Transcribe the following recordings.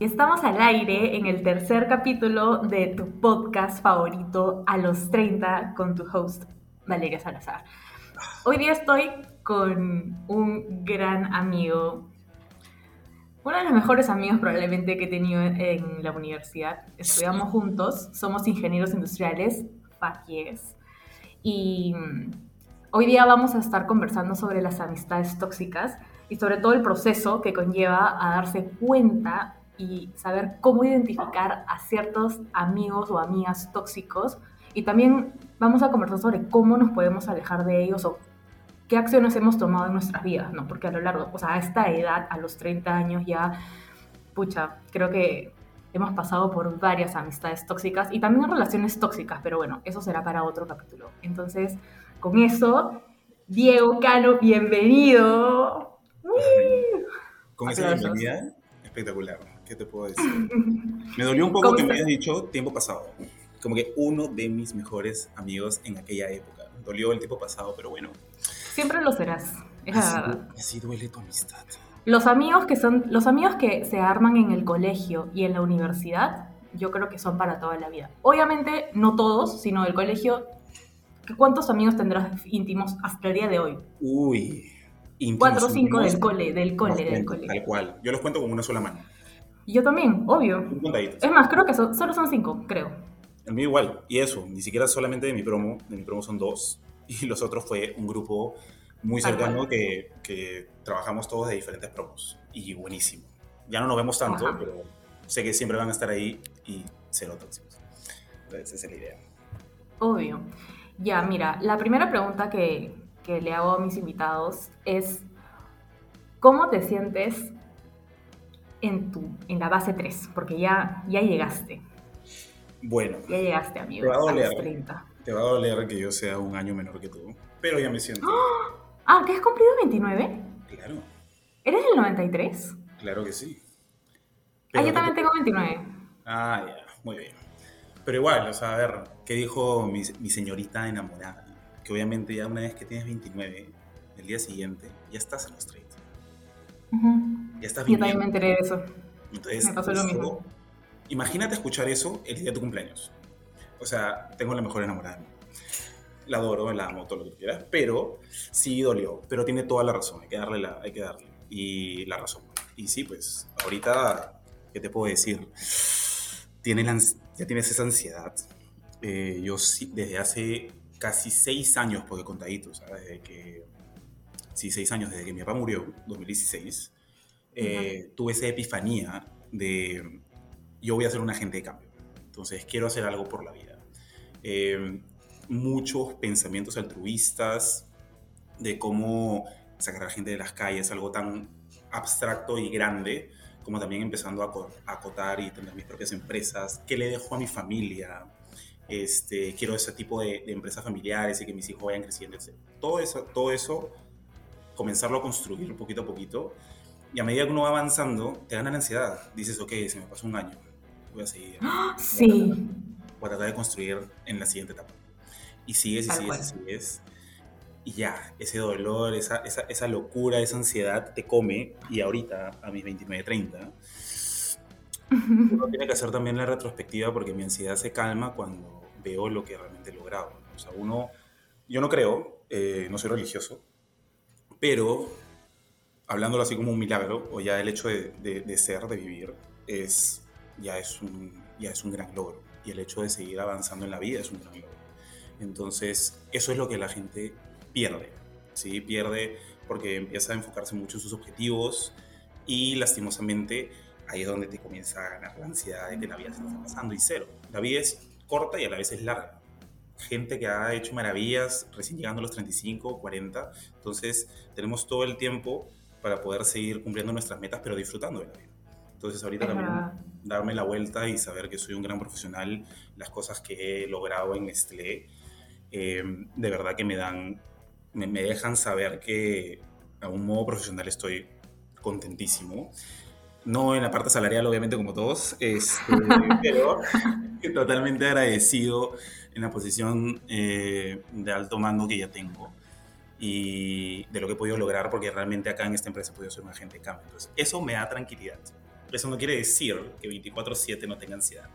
Estamos al aire en el tercer capítulo de tu podcast favorito a los 30 con tu host Valeria Salazar. Hoy día estoy con un gran amigo, uno de los mejores amigos probablemente que he tenido en la universidad. Estudiamos juntos, somos ingenieros industriales, faquies, y hoy día vamos a estar conversando sobre las amistades tóxicas y sobre todo el proceso que conlleva a darse cuenta y saber cómo identificar a ciertos amigos o amigas tóxicos. Y también vamos a conversar sobre cómo nos podemos alejar de ellos o qué acciones hemos tomado en nuestras vidas, ¿no? Porque a lo largo, o sea, a esta edad, a los 30 años ya, pucha, creo que hemos pasado por varias amistades tóxicas y también relaciones tóxicas, pero bueno, eso será para otro capítulo. Entonces, con eso, Diego Cano, bienvenido. Con esa bienvenida, espectacular. ¿Qué te puedo decir? Me dolió un poco que me hayas dicho tiempo pasado. Como que uno de mis mejores amigos en aquella época. Dolió el tiempo pasado, pero bueno. Siempre lo serás. Es así, así duele tu amistad. Los amigos que son, los amigos que se arman en el colegio y en la universidad, yo creo que son para toda la vida. Obviamente, no todos, sino el colegio. ¿Cuántos amigos tendrás íntimos hasta el día de hoy? Uy, Cuatro o cinco del cole, del cole, del cole. Tal cual. Yo los cuento con una sola mano. Yo también, obvio. Es más, creo que solo son cinco, creo. El mío igual. Y eso, ni siquiera solamente de mi promo, de mi promo son dos. Y los otros fue un grupo muy cercano que, que, trabajamos todos de diferentes promos. Y buenísimo. Ya no nos vemos tanto, pero sé que siempre van a estar ahí y cero tóxicos. Esa es la idea. Obvio. Ya, mira, la primera pregunta que, que le hago a mis invitados es, ¿cómo te sientes en, tu, en la base 3, porque ya, ya llegaste. Bueno. Ya llegaste, amigo. Te va a doler. Te va a doler que yo sea un año menor que tú, pero ya me siento. Ah, ¿que has cumplido 29? Claro. ¿Eres del 93? Claro que sí. ah, yo también tengo 29. Ah, ya, muy bien. Pero igual, o sea, a ver, ¿qué dijo mi, mi señorita enamorada? Que obviamente ya una vez que tienes 29, el día siguiente ya estás en los 30. Ya estás Yo también me enteré de eso. Entonces, me pasó lo mismo. Imagínate escuchar eso el día de tu cumpleaños. O sea, tengo la mejor enamorada. La adoro, la amo, todo lo que quieras, pero sí dolió. Pero tiene toda la razón, hay que darle, la, hay que darle. Y la razón. Y sí, pues, ahorita, ¿qué te puedo decir? Tiene ya tienes esa ansiedad. Eh, yo sí, desde hace casi seis años, porque contadito, ¿sabes? Desde que sí, seis años desde que mi papá murió, 2016, eh, tuve esa epifanía de yo voy a ser un agente de cambio. Entonces quiero hacer algo por la vida. Eh, muchos pensamientos altruistas de cómo sacar a la gente de las calles, algo tan abstracto y grande, como también empezando a acotar y tener mis propias empresas, qué le dejo a mi familia, este, quiero ese tipo de, de, empresas familiares y que mis hijos vayan creciendo, etc. Todo eso, todo eso comenzarlo a construir poquito a poquito. Y a medida que uno va avanzando, te gana la ansiedad. Dices, ok, se me pasó un año, voy a seguir. Sí. Voy a tratar de construir en la siguiente etapa. Y sigues y sigues y sigues. Y ya, ese dolor, esa, esa, esa, locura, esa ansiedad te come. Y ahorita, a mis 29, 30, uno tiene que hacer también la retrospectiva porque mi ansiedad se calma cuando veo lo que realmente he logrado. O sea, uno, yo no creo, eh, no soy religioso, pero hablándolo así como un milagro, o ya el hecho de, de, ser, de vivir, es, ya, es un, ya es un gran logro. Y el hecho de seguir avanzando en la vida es un gran logro. Entonces, eso es lo que la gente pierde. ¿sí? Pierde porque empieza a enfocarse mucho en sus objetivos y lastimosamente ahí es donde te comienza a ganar la ansiedad de que la vida se está pasando y cero. La vida es corta y a la vez es larga gente que ha hecho maravillas recién llegando a los 35, 40. Entonces tenemos todo el tiempo para poder seguir cumpliendo nuestras metas, pero disfrutando de la vida. Entonces ahorita también darme la vuelta y saber que soy un gran profesional, las cosas que he logrado en Nestlé, eh, de verdad que me dan, me, me, dejan saber que a un modo profesional estoy contentísimo. No en la parte salarial, obviamente, como todos, este, pero totalmente agradecido en la posición eh, de alto mando que ya tengo y de lo que he podido lograr, porque realmente acá en esta empresa he podido ser un agente de cambio. Entonces, eso me da tranquilidad. Eso no quiere decir que 24/7 no tenga ansiedad.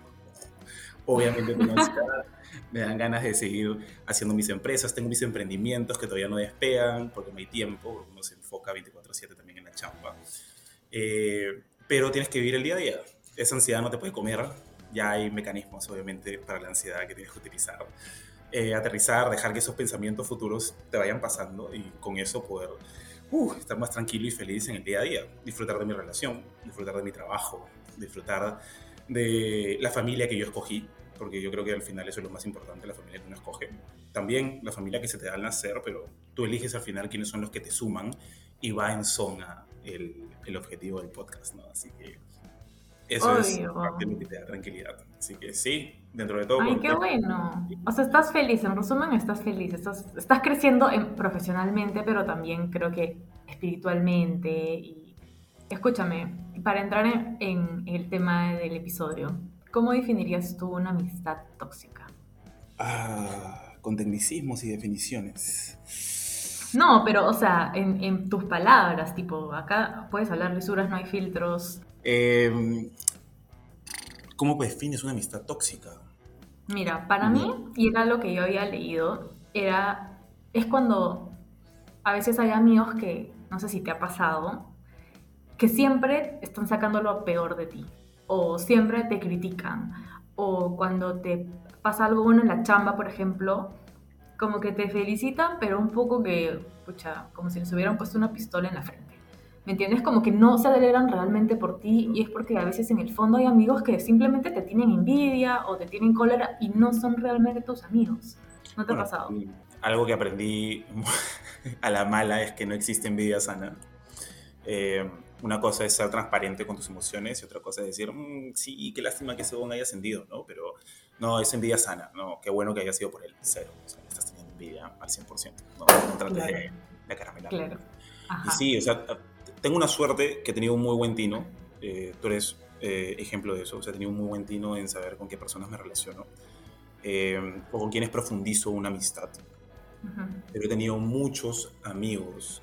Obviamente tengo ansiedad, me dan ganas de seguir haciendo mis empresas, tengo mis emprendimientos que todavía no despegan porque no hay tiempo, uno se enfoca 24/7 también en la chamba. Eh, pero tienes que vivir el día a día. Esa ansiedad no te puede comer, ya hay mecanismos obviamente para la ansiedad que tienes que utilizar. Eh, aterrizar, dejar que esos pensamientos futuros te vayan pasando y con eso poder uh, estar más tranquilo y feliz en el día a día, disfrutar de mi relación, disfrutar de mi trabajo, disfrutar de la familia que yo escogí, porque yo creo que al final eso es lo más importante, la familia que uno escoge. También la familia que se te da al nacer, pero tú eliges al final quiénes son los que te suman y va en zona el, el objetivo del podcast, ¿no? Así que eso es parte de que te da tranquilidad. Así que sí, dentro de todo. Ay, qué bueno. O sea, estás feliz, en resumen, estás feliz. Estás, estás creciendo profesionalmente, pero también creo que espiritualmente. Y escúchame, para entrar en, el tema del episodio, ¿cómo definirías tú una amistad tóxica? Ah, con tecnicismos y definiciones. No, pero, o sea, en, en, tus palabras, tipo, acá puedes hablar lisuras, no hay filtros. Eh, ¿Cómo defines una amistad tóxica? Mira, para mí, y era lo que yo había leído, era, es cuando a veces hay amigos que, no sé si te ha pasado, que siempre están sacando lo peor de ti, o siempre te critican, o cuando te pasa algo bueno en la chamba, por ejemplo, como que te felicitan, pero un poco que, pucha, como si les hubieran puesto una pistola en la frente. ¿Me entiendes? Como que no se alegran realmente por ti y es porque a veces en el fondo hay amigos que simplemente te tienen envidia o te tienen cólera y no son realmente tus amigos. ¿No te ha pasado? Algo que aprendí a la mala es que no existe envidia sana. Eh, una cosa es ser transparente con tus emociones y otra cosa es decir, mm, sí, qué lástima que ese don haya ascendido, ¿no? Pero no, es envidia sana, ¿no? Qué bueno que haya sido por él, cero. O sea, estás teniendo envidia al 100%, no, no trates de, de caramelar. Claro. Y sí, o sea, tengo una suerte que he tenido un muy buen tino. Eh, tú eres eh, ejemplo de eso. O sea, he tenido un muy buen tino en saber con qué personas me relaciono eh, o con quienes profundizo una amistad. Pero he tenido muchos amigos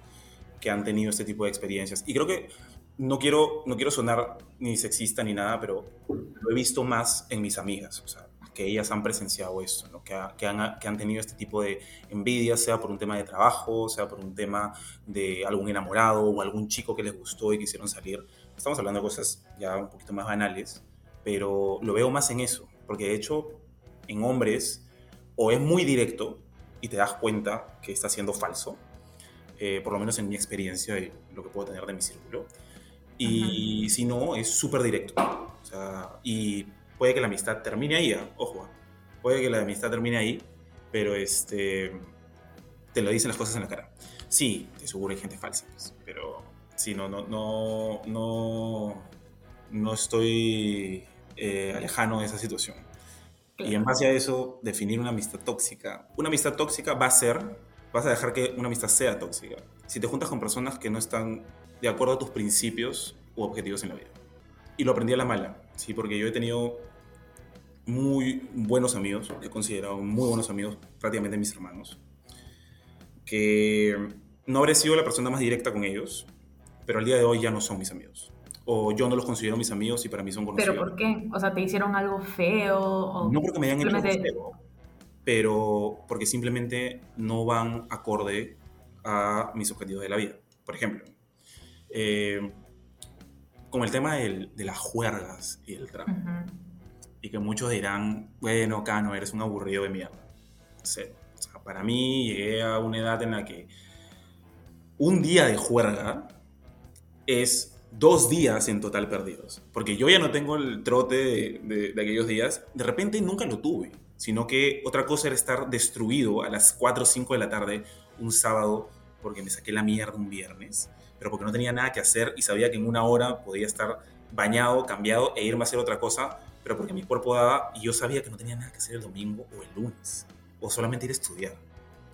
que han tenido este tipo de experiencias. Y creo que no quiero, no quiero sonar ni sexista ni nada, pero lo he visto más en mis amigas. O sea, que ellas han presenciado eso, ¿no? que, que, han, que, han, tenido este tipo de envidia, sea por un tema de trabajo, sea por un tema de algún enamorado o algún chico que les gustó y quisieron salir. Estamos hablando de cosas ya un poquito más banales, pero lo veo más en eso, porque de hecho en hombres o es muy directo y te das cuenta que está siendo falso, eh, por lo menos en mi experiencia y lo que puedo tener de mi círculo, y si no, es súper directo. O sea, y puede que la amistad termine ahí, ¿eh? ojo, puede que la amistad termine ahí, pero este, te lo dicen las cosas en la cara. Sí, te seguro hay gente falsa, pues, pero sí, no, no, no, no, no estoy eh, de esa situación. Y en base a eso, definir una amistad tóxica. Una amistad tóxica va a ser, vas a dejar que una amistad sea tóxica. Si te juntas con personas que no están de acuerdo a tus principios u objetivos en la vida. Y lo aprendí a la mala, sí, porque yo he tenido muy buenos amigos, he considerado muy buenos amigos, prácticamente mis hermanos, que no habré sido la persona más directa con ellos, pero al día de hoy ya no son mis amigos. O yo no los considero mis amigos y para mí son conocidos. ¿Pero por qué? O sea, ¿te hicieron algo feo? O no porque me hayan hecho algo feo, pero porque simplemente no van acorde a mis objetivos de la vida. Por ejemplo, eh, con el tema de las juergas y el trabajo y que muchos dirán, bueno, Cano, eres un aburrido de mierda. O sea, para mí llegué a una edad en la que un día de juerga es dos días en total perdidos. Porque yo ya no tengo el trote de, aquellos días. De repente nunca lo tuve. Sino que otra cosa era estar destruido a las 4 o 5 de la tarde un sábado porque me saqué la mierda un viernes. Pero porque no tenía nada que hacer y sabía que en una hora podía estar bañado, cambiado e irme a hacer otra cosa pero porque mi cuerpo daba y yo sabía que no tenía nada que hacer el domingo o el lunes, o solamente ir a estudiar.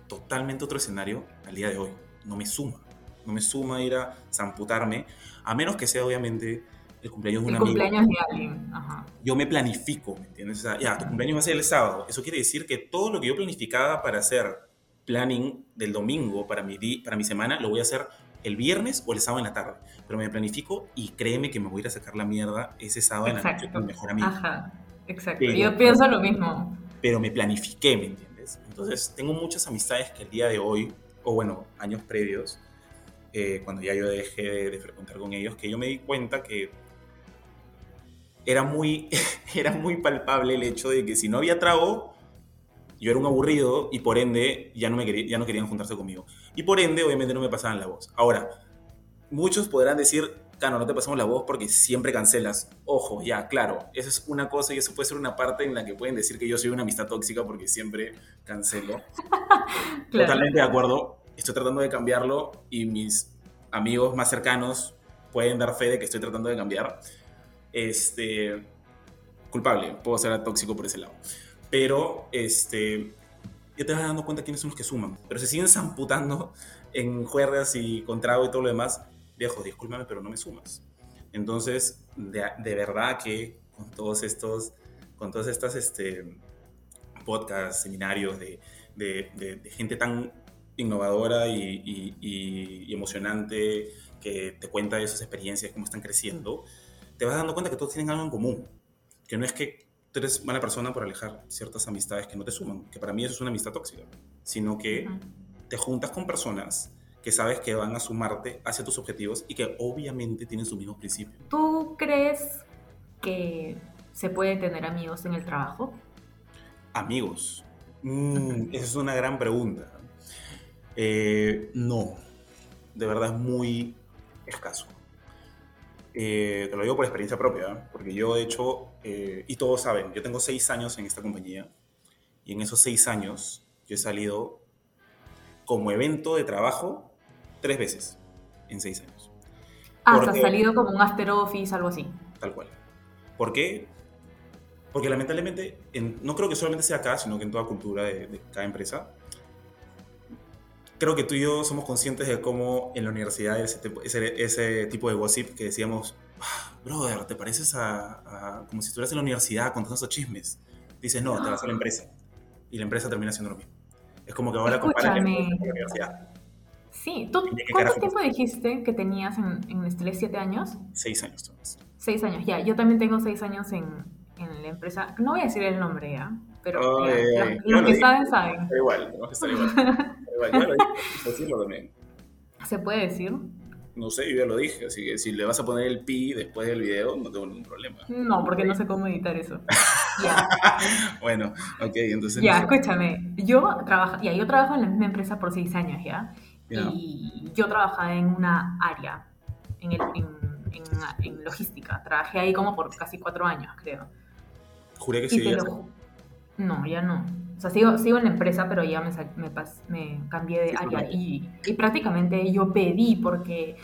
Totalmente otro escenario al día de hoy. No me suma. No me suma ir a zamputarme, a menos que sea obviamente el cumpleaños de un el cumpleaños de alguien. Ajá. Yo me planifico, ¿me entiendes? O sea, ya, tu cumpleaños va a ser el sábado. Eso quiere decir que todo lo que yo planificaba para hacer planning del domingo para mi, para mi semana, lo voy a hacer el viernes o el sábado en la tarde, pero me planifico y créeme que me voy a ir a sacar la mierda ese sábado en la noche con mejor amigo. Ajá, exacto. Yo pienso lo mismo. Pero me planifiqué, ¿me entiendes? Entonces, tengo muchas amistades que el día de hoy, o bueno, años previos, eh, cuando ya yo dejé de, frecuentar con ellos, que yo me di cuenta que era muy, era muy palpable el hecho de que si no había trago, yo era un aburrido y por ende ya no, me quería, ya no querían juntarse conmigo. Y por ende, obviamente, no me pasaban la voz. Ahora, muchos podrán decir, Cano, no te pasamos la voz porque siempre cancelas. Ojo, ya, claro, eso es una cosa y eso puede ser una parte en la que pueden decir que yo soy una amistad tóxica porque siempre cancelo. Totalmente de acuerdo. Estoy tratando de cambiarlo y mis amigos más cercanos pueden dar fe de que estoy tratando de cambiar. Este, culpable, puedo ser tóxico por ese lado. Pero, este, ya te vas dando cuenta quiénes son los que suman. Pero se siguen zamputando en juergas y con trago y todo lo demás. Viejo, discúlpame, pero no me sumas. Entonces, de, de verdad que con todos estos, con todas estas este, podcasts, seminarios de, de, gente tan innovadora y, y, emocionante que te cuenta de sus experiencias, cómo están creciendo, te vas dando cuenta que todos tienen algo en común. Que no es que tú eres mala persona por alejar ciertas amistades que no te suman, que para mí eso es una amistad tóxica, sino que te juntas con personas que sabes que van a sumarte hacia tus objetivos y que obviamente tienen sus mismos principios. ¿Tú crees que se puede tener amigos en el trabajo? Amigos. Mm, esa es una gran pregunta. Eh, no, de verdad es muy escaso. Eh, te lo digo por experiencia propia, ¿eh? porque yo he hecho, eh, y todos saben, yo tengo seis años en esta compañía, y en esos seis años yo he salido como evento de trabajo tres veces en seis años. Ah, has salido como un after office, algo así. Tal cual. ¿Por qué? Porque lamentablemente, no creo que solamente sea acá, sino que en toda cultura de, de cada empresa, creo que tú y yo somos conscientes de cómo en la universidad ese, ese, ese tipo de gossip que decíamos, ah, brother, ¿te pareces a, como si estuvieras en la universidad contando esos chismes? Dices, no, te vas a la empresa. Y la empresa termina haciendo lo mismo. Es como que ahora comparas la universidad. Sí, ¿Tú, ¿cuánto tiempo dijiste que tenías en, en Nestlé? ¿Siete años? Seis años, Tomás. Seis años, ya. Yo también tengo seis años en, en la empresa. No voy a decir el nombre ya, pero los, que saben, saben. Da igual, tenemos que estar igual. Igual. decirlo también. ¿Se puede decir? No sé, yo ya lo dije, así que si le vas a poner el pi después del video, no tengo ningún problema. No, porque no sé cómo editar eso. ya. bueno, ok, entonces... Ya, escúchame, yo trabajo, ya, yo trabajo en la misma empresa por seis años, ¿ya? Y yo trabajaba en una área, en, el, en, en, logística. Trabajé ahí como por casi cuatro años, creo. Juré que sí. No, ya no. O sea, sigo, sigo en la empresa, pero ya me, me, me cambié de área. Y, y, prácticamente yo pedí porque,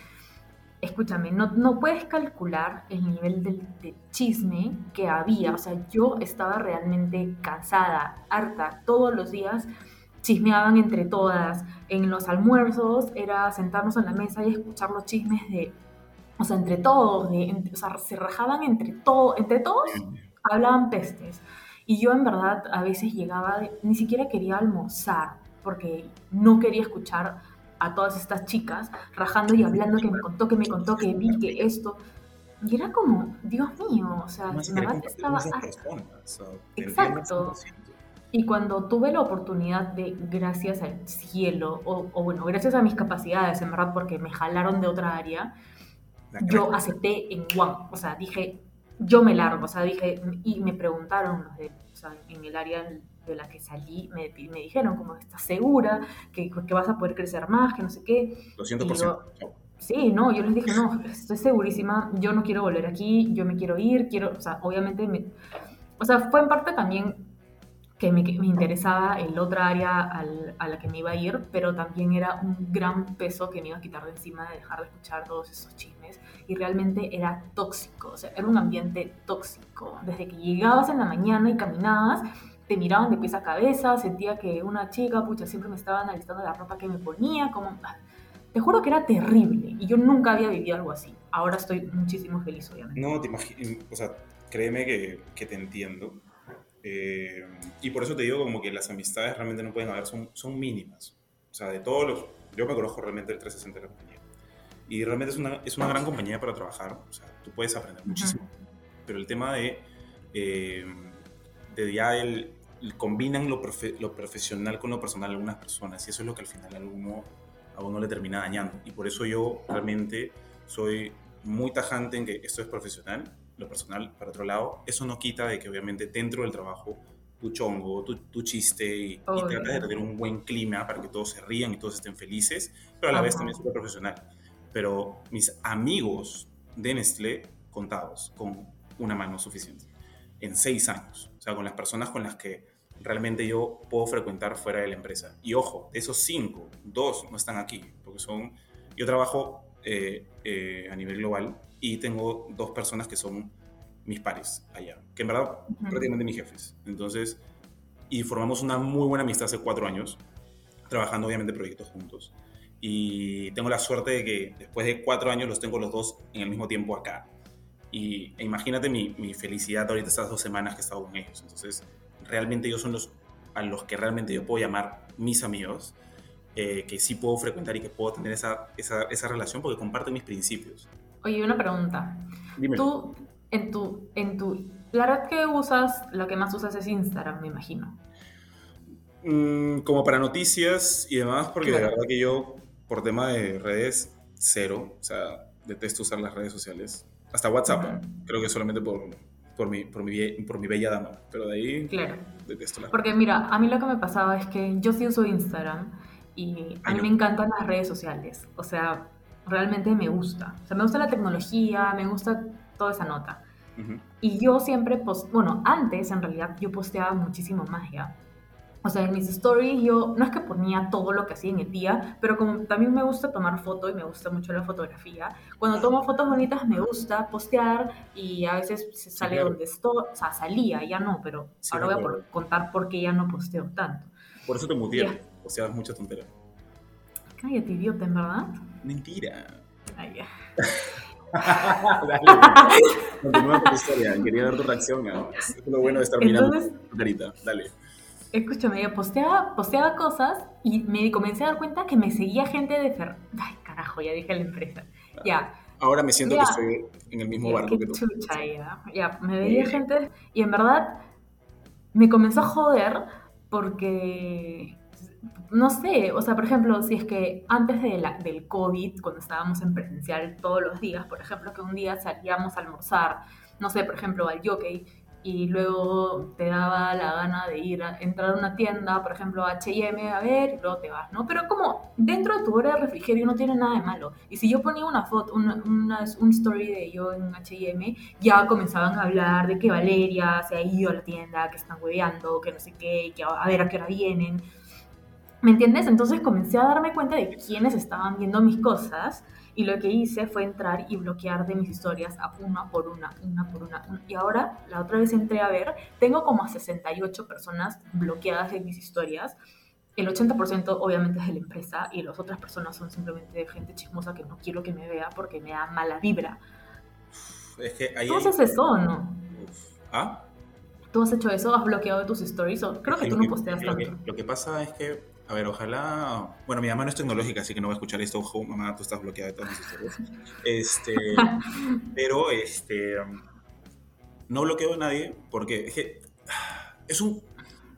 escúchame, no, no puedes calcular el nivel de, chisme que había. O sea, yo estaba realmente cansada, harta. Todos los días chismeaban entre todas. En los almuerzos era sentarnos en la mesa y escuchar los chismes de, o sea, entre todos, de, o sea, se rajaban entre, todo, entre todos, hablaban pestes. Y yo en verdad a veces llegaba, ni siquiera quería almorzar, porque no quería escuchar a todas estas chicas rajando y hablando que me contó, que me contó, que vi, que esto. Y era como, Dios mío, o sea, en verdad estaba... Exacto. Y cuando tuve la oportunidad de, gracias al cielo, o, o, bueno, gracias a mis capacidades, en verdad, porque me jalaron de otra área, yo acepté en One. O sea, dije, yo me largo, o sea, dije, y me preguntaron los de, o sea, en el área de la que salí, me, me dijeron, como, ¿estás segura? Que, que, vas a poder crecer más, que no sé qué. Lo siento por yo, Sí, no, yo les dije, no, estoy segurísima, yo no quiero volver aquí, yo me quiero ir, quiero, o sea, obviamente, me, o sea, fue en parte también que me, me interesaba el otra área al, a la que me iba a ir, pero también era un gran peso que me iba a quitar de encima de dejar de escuchar todos esos chismes y realmente era tóxico, o sea, era un ambiente tóxico. Desde que llegabas en la mañana y caminabas, te miraban de pies a cabeza, sentía que una chica, pucha, siempre me estaba analizando la ropa que me ponía, como... Ah, te juro que era terrible y yo nunca había vivido algo así. Ahora estoy muchísimo feliz, obviamente. No, te imagino, o sea, créeme que, que te entiendo. Eh, y por eso te digo como que las amistades realmente no pueden haber, son, son mínimas. O sea, de todos los... Yo me conozco realmente el 360 de la compañía y realmente es una, es una gran compañía para trabajar, o sea, tú puedes aprender muchísimo, pero el tema de, eh, de ya el, combinan lo, lo, profesional con lo personal algunas personas y eso es lo que al final a uno, a uno le termina dañando. Y por eso yo realmente soy muy tajante en que esto es profesional, lo personal para otro lado, eso no quita de que obviamente dentro del trabajo tu chongo, tu, chiste y, tratas de tener un buen clima para que todos se rían y todos estén felices, pero a la vez también súper profesional. Pero mis amigos de Nestlé contados con una mano suficiente en seis años, o sea, con las personas con las que realmente yo puedo frecuentar fuera de la empresa. Y ojo, de esos cinco, dos no están aquí, porque son, yo trabajo eh, eh, a nivel global y tengo dos personas que son mis pares allá, que en verdad prácticamente mis jefes. Entonces, y formamos una muy buena amistad hace cuatro años, trabajando obviamente proyectos juntos. Y tengo la suerte de que después de cuatro años los tengo los dos en el mismo tiempo acá. Y e imagínate mi, mi, felicidad ahorita estas dos semanas que he estado con ellos. Entonces, realmente ellos son los a los que realmente yo puedo llamar mis amigos, eh, que sí puedo frecuentar y que puedo tener esa, esa, esa relación porque comparten mis principios. Oye, una pregunta. Dime. Tú en tu, en tu, la red que usas, lo que más usas es Instagram, me imagino. Mm, como para noticias y demás, porque la verdad que yo, por tema de redes, cero. O sea, detesto usar las redes sociales. Hasta WhatsApp, creo que solamente por, por, mi, por, mi, por mi bella dama. Pero de ahí claro. detesto las Porque mira, a mí lo que me pasaba es que yo sí uso Instagram y a mí me encantan las redes sociales. O sea, realmente me gusta. O sea, me gusta la tecnología, me gusta toda esa nota. Y yo siempre, post bueno, antes en realidad yo posteaba muchísimo más ya. O sea, en mis stories yo no es que ponía todo lo que hacía en el día, pero como también me gusta tomar fotos y me gusta mucho la fotografía, cuando tomo fotos bonitas me gusta postear y a veces se sale donde estoy, o sea, salía, ya no, pero ahora voy a contar por qué ya no posteo tanto. Por eso te muteé, posteabas mucha tontería. Cállate, idiota, ¿en verdad? Mentira. Ay, ya. dale, continúa con tu historia. Quería dar tu reacción. Es lo bueno de estar mirando tu carita. Dale. Escúchame, yo posteaba, posteaba cosas y me comencé a dar cuenta que me seguía gente de Fer... Ay, carajo, ya dije la empresa. Ya. Ahora me siento que estoy en el mismo barco que tú. Chucha, ya. ya. Me veía gente y en verdad me comenzó a joder porque no sé, o sea, por ejemplo, si es que antes de la, del COVID, cuando estábamos en presencial todos los días, por ejemplo, que un día salíamos a almorzar, no sé, por ejemplo, al jockey, y luego te daba la gana de ir a entrar a una tienda, por ejemplo, H&M, a ver, y luego te vas, ¿no? Pero como dentro de tu hora de refrigerio no tiene nada de malo. Y si yo ponía una foto, una, un story de yo en H&M, ya comenzaban a hablar de que Valeria se ha ido a la tienda, que están hueveando, que no sé qué, que a ver a qué hora vienen. ¿Me entiendes? Entonces comencé a darme cuenta de quiénes estaban viendo mis cosas y lo que hice fue entrar y bloquear de mis historias a una por una, una por una. Y ahora, la otra vez entré a ver, tengo como a 68 personas bloqueadas en mis historias. El 80% obviamente es de la empresa y las otras personas son simplemente gente chismosa que no quiero que me vea porque me da mala vibra. Es que ahí ¿Tú haces eso o no? ¿Ah? ¿Tú has hecho eso? ¿Has bloqueado tus stories? Creo que tú no posteas tanto. lo que pasa es que a ver, ojalá. Bueno, mi mamá no es tecnológica, así que no va a escuchar esto. Ojo, mamá, tú estás bloqueada de todas mis historias. Este, pero, este. No bloqueo a nadie porque es que. Es, un,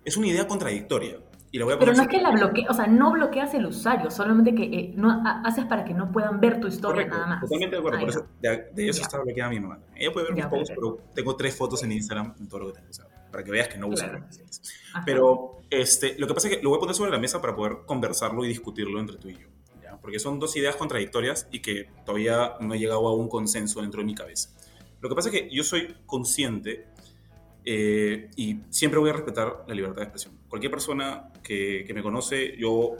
es una idea contradictoria. Y voy a pero no es que la bloquee, o sea, no bloqueas el usuario, solamente que eh, no haces para que no puedan ver tu historia nada más. Totalmente de acuerdo, por eso, de, eso está bloqueada mi mamá. Ella puede ver mis posts, pero tengo tres fotos en Instagram en todo lo que tengo, para que veas que no uso claro. Pero este, lo que pasa es que lo voy a poner sobre la mesa para poder conversarlo y discutirlo entre tú y yo. Porque son dos ideas contradictorias y que todavía no he llegado a un consenso dentro de mi cabeza. Lo que pasa es que yo soy consciente eh, y siempre voy a respetar la libertad de expresión. Cualquier persona que, que, me conoce, yo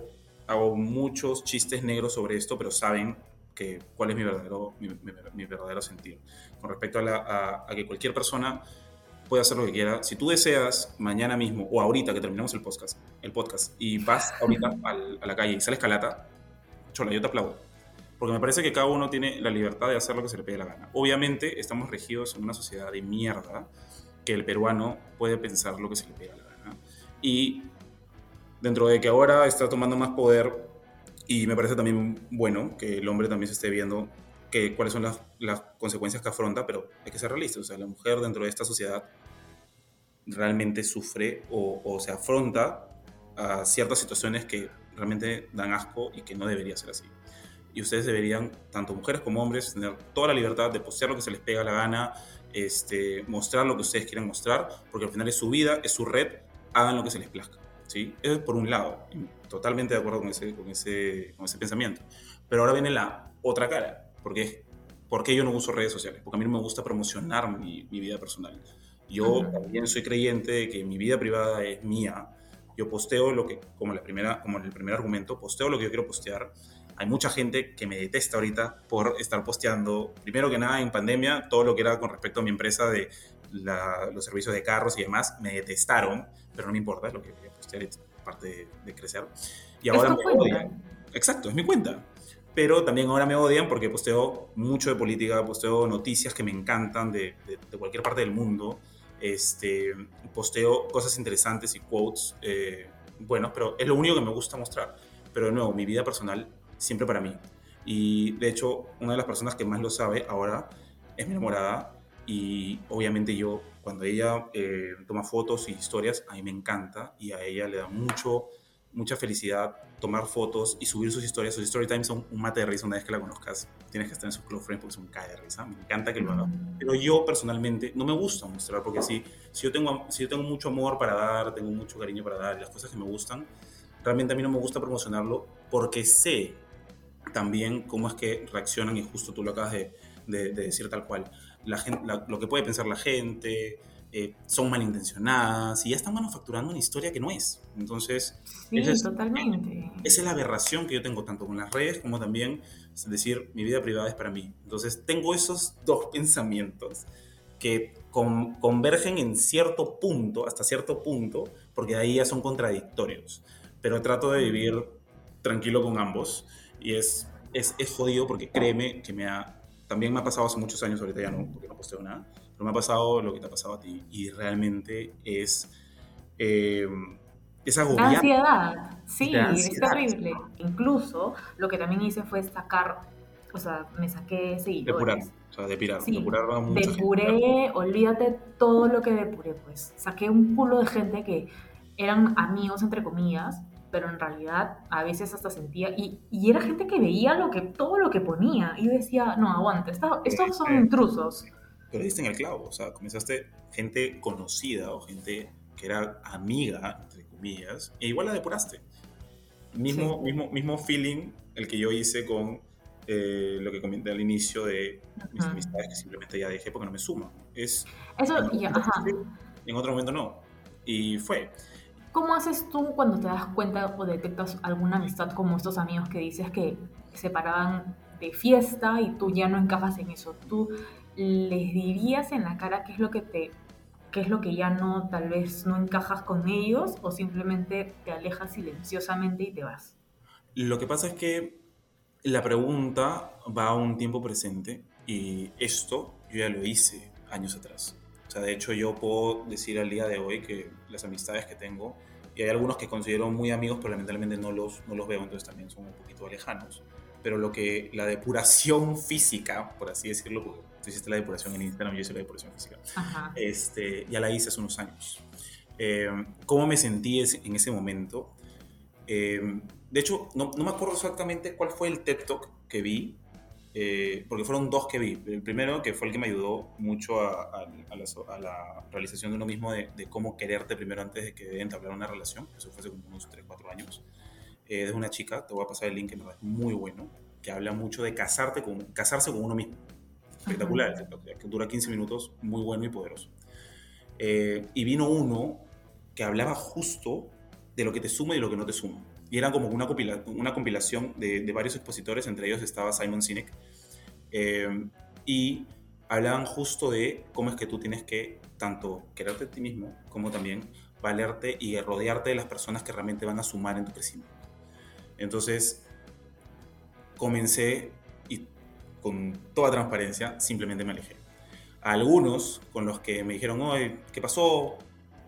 hago muchos chistes negros sobre esto, pero saben que, cuál es mi verdadero, mi, verdadero sentido. Con respecto a, la, a, que cualquier persona puede hacer lo que quiera. Si tú deseas mañana mismo o ahorita que terminamos el podcast, el podcast y vas ahorita a la calle y sales calata, chola, yo te aplaudo. Porque me parece que cada uno tiene la libertad de hacer lo que se le pegue la gana. Obviamente estamos regidos en una sociedad de mierda que el peruano puede pensar lo que se le pega la gana. Y dentro de que ahora está tomando más poder Y me parece también bueno que el hombre también se esté viendo que, cuáles son las, las consecuencias que afronta, pero hay que ser realistas. O sea, la mujer dentro de esta sociedad realmente sufre o, o se afronta a ciertas situaciones que realmente dan asco y que no debería ser así. Y ustedes deberían, tanto mujeres como hombres, tener toda la libertad de postear lo que se les pega la gana, este, mostrar lo que ustedes quieran mostrar, porque al final es su vida, es su red, hagan lo que se les plazca. ¿sí? Eso es por un lado, totalmente de acuerdo con ese, con, ese, con ese pensamiento. Pero ahora viene la otra cara, porque ¿por qué yo no uso redes sociales? Porque a mí no me gusta promocionar mi, mi vida personal. Yo también soy creyente de que mi vida privada es mía. Yo posteo lo que, como, la primera, como el primer argumento, posteo lo que yo quiero postear. Hay mucha gente que me detesta ahorita por estar posteando, primero que nada en pandemia, todo lo que era con respecto a mi empresa de los servicios de carros y demás, me detestaron, pero no me importa, es lo que quería postear, es parte de, crecer. Y ahora me odian. Exacto, es mi cuenta. Pero también ahora me odian porque posteo mucho de política, posteo noticias que me encantan de, de cualquier parte del mundo este, posteo cosas interesantes y quotes eh, buenos, pero es lo único que me gusta mostrar. Pero de nuevo, mi vida personal siempre para mí. Y de hecho, una de las personas que más lo sabe ahora es mi enamorada. Y obviamente yo, cuando ella eh, toma fotos y historias, a mí me encanta y a ella le da mucho mucha felicidad tomar fotos y subir sus historias. Sus story times son un mate de risa una vez que la conozcas. Tienes que estar en su club friends porque son un cae de risa. Me encanta que lo haga. Pero yo personalmente no me gusta mostrar porque si, si, yo tengo, si yo tengo mucho amor para dar, tengo mucho cariño para dar, las cosas que me gustan, realmente a mí no me gusta promocionarlo porque sé también cómo es que reaccionan y justo tú lo acabas de, de, decir tal cual. La gente, lo que puede pensar la gente, eh, son malintencionadas y ya están manufacturando una historia que no es. Entonces, sí, esa es, totalmente. Esa es la aberración que yo tengo tanto con las redes como también, es decir, mi vida privada es para mí. Entonces, tengo esos dos pensamientos que convergen en cierto punto, hasta cierto punto, porque de ahí ya son contradictorios. Pero trato de vivir tranquilo con ambos y es, es, es jodido porque créeme que me ha, también me ha pasado hace muchos años, ahorita ya no, porque no posteo nada pero me ha pasado lo que te ha pasado a ti y realmente es, eh, es agobiante. Ansiedad, sí, es terrible. Incluso lo que también hice fue sacar, o sea, me saqué seguidores. Depurar, o sea, depurar. Sí, depurar mucho depuré, olvídate todo lo que depuré, pues. Saqué un culo de gente que eran amigos, entre comillas, pero en realidad a veces hasta sentía, y, y, era gente que veía lo que, todo lo que ponía, y decía, no, aguante, estos son intrusos pero diste en el clavo, o sea, comenzaste gente conocida o gente que era amiga, entre comillas, e igual la depuraste. Mismo, mismo, mismo feeling el que yo hice con eh, lo que comenté al inicio de mis amistades, que simplemente ya dejé porque no me suma. Es, Eso, en, ya, ajá. en otro momento no. Y fue. ¿Cómo haces tú cuando te das cuenta o detectas alguna amistad como estos amigos que dices que se paraban de fiesta y tú ya no encajas en eso? ¿Tú les dirías en la cara qué es lo que te qué es lo que ya no tal vez no encajas con ellos o simplemente te alejas silenciosamente y te vas? Lo que pasa es que la pregunta va a un tiempo presente y esto yo ya lo hice años atrás. O sea, de hecho yo puedo decir al día de hoy que las amistades que tengo, y hay algunos que considero muy amigos, pero lamentablemente no los, no los veo, entonces también son un poquito lejanos. Pero lo que la depuración física, por así decirlo, porque hiciste la depuración en Instagram, yo hice la depuración física. Este, ya la hice hace unos años. Eh, ¿Cómo me sentí en ese momento? Eh, de hecho, no, no, me acuerdo exactamente cuál fue el TED Talk que vi, eh, porque fueron dos que vi. El primero, que fue el que me ayudó mucho a, a, a, la, realización de uno mismo, de, de, cómo quererte primero antes de que entablar una relación. Eso fue hace como unos 3, 4 años. de una chica, te voy a pasar el link, que me es muy bueno, que habla mucho de casarte con, casarse con uno mismo espectacular, que dura 15 minutos, muy bueno y poderoso. Eh, y vino uno que hablaba justo de lo que te suma y de lo que no te suma. Y era como una, una compilación de, de, varios expositores, entre ellos estaba Simon Sinek, eh, y hablaban justo de cómo es que tú tienes que tanto quererte a ti mismo como también valerte y rodearte de las personas que realmente van a sumar en tu crecimiento. Entonces, comencé con toda transparencia, simplemente me alejé. A algunos con los que me dijeron, oye, ¿qué pasó?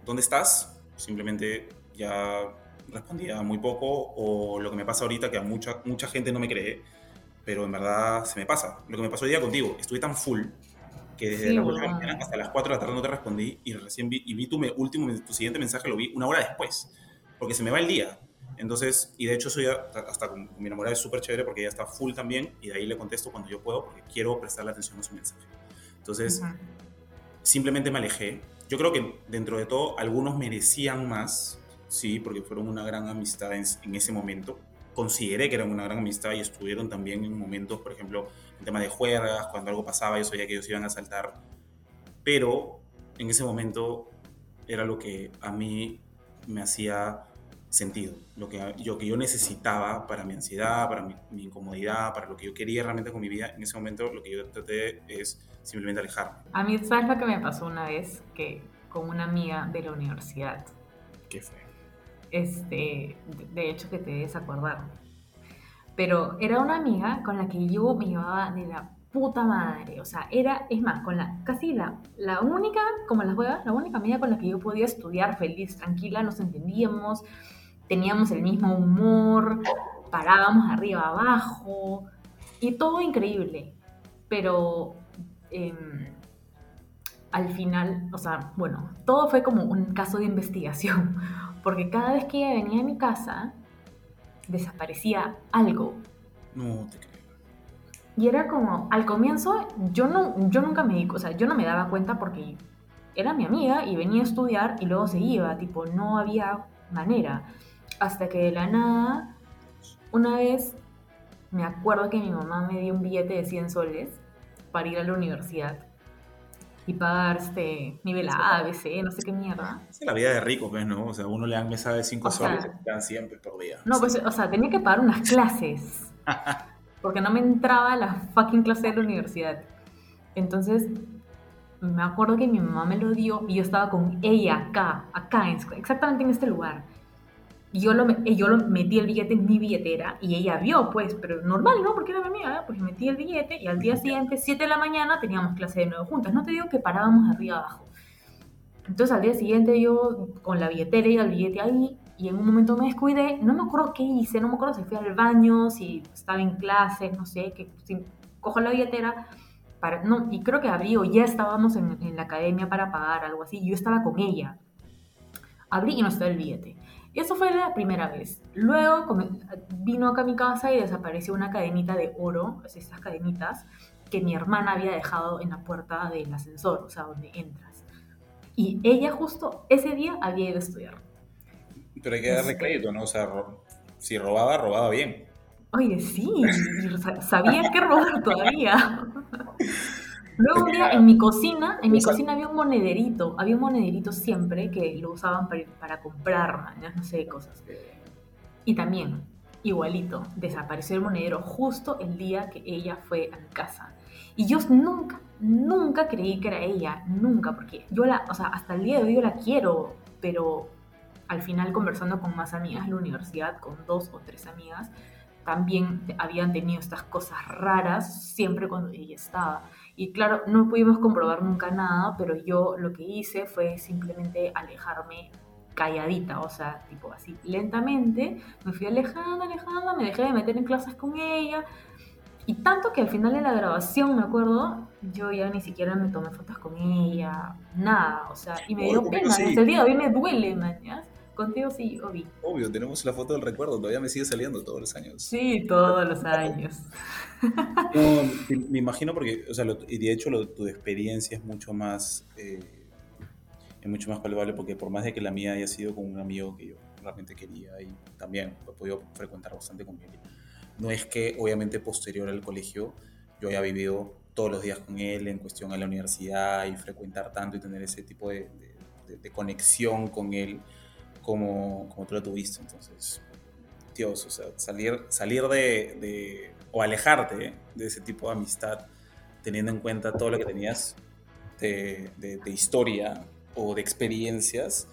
¿Dónde estás? Simplemente ya respondía muy poco, o lo que me pasa ahorita, que a mucha, mucha gente no me cree, pero en verdad se me pasa. Lo que me pasó hoy día contigo, estuve tan full que desde la mañana hasta las 4 de la tarde no te respondí y recién vi, y vi tu, último, tu siguiente mensaje, lo vi una hora después, porque se me va el día. Entonces, y de hecho soy hasta con, mi enamorada es súper chévere porque ella está full también y de ahí le contesto cuando yo puedo porque quiero prestarle atención a su mensaje. Entonces, simplemente me alejé. Yo creo que dentro de todo algunos merecían más, sí, porque fueron una gran amistad en, en ese momento. Consideré que eran una gran amistad y estuvieron también en momentos, por ejemplo, en tema de juergas, cuando algo pasaba, yo sabía que ellos iban a saltar. Pero en ese momento era lo que a mí me hacía sentido, lo que yo, que yo necesitaba para mi ansiedad, para mi, incomodidad, para lo que yo quería realmente con mi vida, en ese momento lo que yo traté es simplemente alejarme. A mí, ¿sabes lo que me pasó una vez? Que con una amiga de la universidad. ¿Qué fue? Este, de hecho que te debes acordar. Pero era una amiga con la que yo me llevaba de la puta madre. O sea, era, es más, con la, casi la, la única, como las huevas, la única amiga con la que yo podía estudiar feliz, tranquila, nos entendíamos teníamos el mismo humor, parábamos arriba abajo y todo increíble. Pero em, al final, o sea, bueno, todo fue como un caso de investigación, porque cada vez que ella venía a mi casa, desaparecía algo. No te creo. Y era como, al comienzo, yo, no, yo nunca me o sea, yo no me daba cuenta porque era mi amiga y venía a estudiar y luego se iba, tipo, no había manera. Hasta que de la nada, una vez me acuerdo que mi mamá me dio un billete de 100 soles para ir a la universidad y pagar este nivel A, ABC, no sé qué mierda. Es la vida de rico, pues, ¿no? O sea, uno le dan mesa de 5 soles y dan siempre por día. No, pues, o sea, tenía que pagar unas clases. porque no me entraba la fucking clase de la universidad. Entonces, me acuerdo que mi mamá me lo dio y yo estaba con ella acá, acá, exactamente en este lugar. Y yo lo, yo lo metí el billete en mi billetera y ella vio, pues, pero normal, ¿no? Porque era mi amiga, ¿eh? pues metí el billete y al día siguiente, 7 de la mañana, teníamos clase de nuevo juntas. No te digo que parábamos de arriba abajo. Entonces al día siguiente yo con la billetera y el billete ahí y en un momento me descuidé, no me acuerdo qué hice, no me acuerdo si fui al baño, si estaba en clase, no sé, que si cojo la billetera, para, no, y creo que abrí o ya estábamos en, en la academia para pagar, algo así, yo estaba con ella. Abrí y no estaba el billete. Y eso fue la primera vez. Luego vino acá a mi casa y desapareció una cadenita de oro, esas cadenitas, que mi hermana había dejado en la puerta del ascensor, o sea, donde entras. Y ella justo ese día había ido a estudiar. Pero hay que darle crédito, ¿no? O sea, si robaba, robaba bien. Oye, sí, sabía que robar todavía. Luego un día en mi cocina, en mi cocina había un monederito, había un monederito siempre que lo usaban para, comprar, no sé, cosas. Y también, igualito, desapareció el monedero justo el día que ella fue a mi casa. Y yo nunca, nunca creí que era ella, nunca, porque yo la, o sea, hasta el día de hoy yo la quiero, pero al final conversando con más amigas en la universidad, con dos o tres amigas, también habían tenido estas cosas raras siempre cuando ella estaba. Y claro, no pudimos comprobar nunca nada, pero yo lo que hice fue simplemente alejarme calladita, o sea, tipo así, lentamente, me fui alejando, alejando, me dejé de meter en clases con ella. Y tanto que al final de la grabación, me acuerdo, yo ya ni siquiera me tomé fotos con ella, nada, o sea, y me dio pena, el día de hoy me duele, mañas. Contigo sí, obvio. Obvio, tenemos la foto del recuerdo, todavía me sigue saliendo todos los años. Sí, todos los años. me imagino porque, o sea, y de hecho tu experiencia es mucho más, eh, es mucho más palpable porque por más de que la mía haya sido con un amigo que yo realmente quería y también he podido frecuentar bastante con él, no es que obviamente posterior al colegio yo haya vivido todos los días con él en cuestión a la universidad y frecuentar tanto y tener ese tipo de, de conexión con él como, como tú lo tuviste. Entonces, Dios, o sea, salir, salir de, o alejarte de ese tipo de amistad, teniendo en cuenta todo lo que tenías de, de, historia o de experiencias,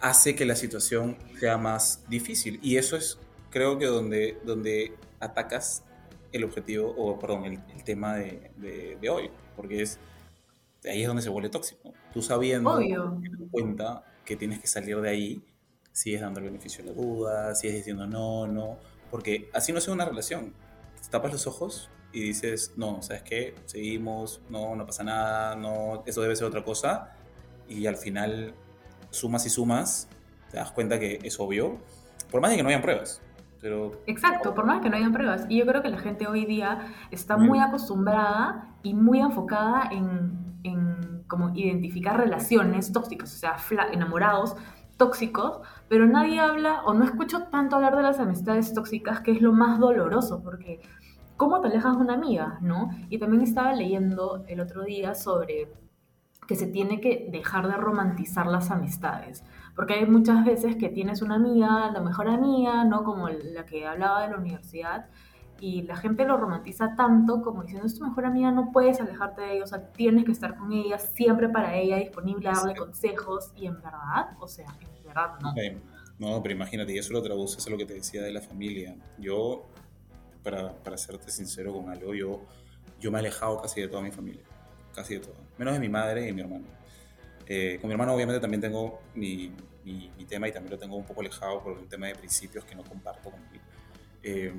hace que la situación sea más difícil. Y eso es, creo que, donde, donde atacas el objetivo, o perdón, el, tema de, de, hoy, porque es ahí es donde se vuelve tóxico. Tú sabiendo, en cuenta que tienes que salir de ahí, sigues dando el beneficio de la duda, sigues diciendo no, no, porque así no es una relación. Te tapas los ojos y dices, no, ¿sabes qué? Seguimos, no, no pasa nada, no, eso debe ser otra cosa, y al final sumas y sumas, te das cuenta que es obvio, por más de que no hayan pruebas. Pero... Exacto, por más que no hayan pruebas. Y yo creo que la gente hoy día está muy acostumbrada y muy enfocada en, en como identificar relaciones tóxicas, o sea, enamorados tóxicos, pero nadie habla o no escucho tanto hablar de las amistades tóxicas, que es lo más doloroso, porque ¿cómo te alejas de una amiga? ¿no? Y también estaba leyendo el otro día sobre que se tiene que dejar de romantizar las amistades. Porque hay muchas veces que tienes una amiga, la mejor amiga, ¿no? Como la que hablaba de la universidad, y la gente lo romantiza tanto como diciendo, es tu mejor amiga, no puedes alejarte de ella, o sea, tienes que estar con ella, siempre para ella, disponible a darle consejos, y en verdad, o sea, en verdad no. No, pero imagínate, y eso lo traduces a lo que te decía de la familia. Yo, para, para serte sincero con algo, yo, yo me he alejado casi de toda mi familia, casi de toda, menos de mi madre y mi hermano. Eh, con mi hermano obviamente también tengo mi, mi, tema y también lo tengo un poco alejado por un tema de principios que no comparto con él. Eh,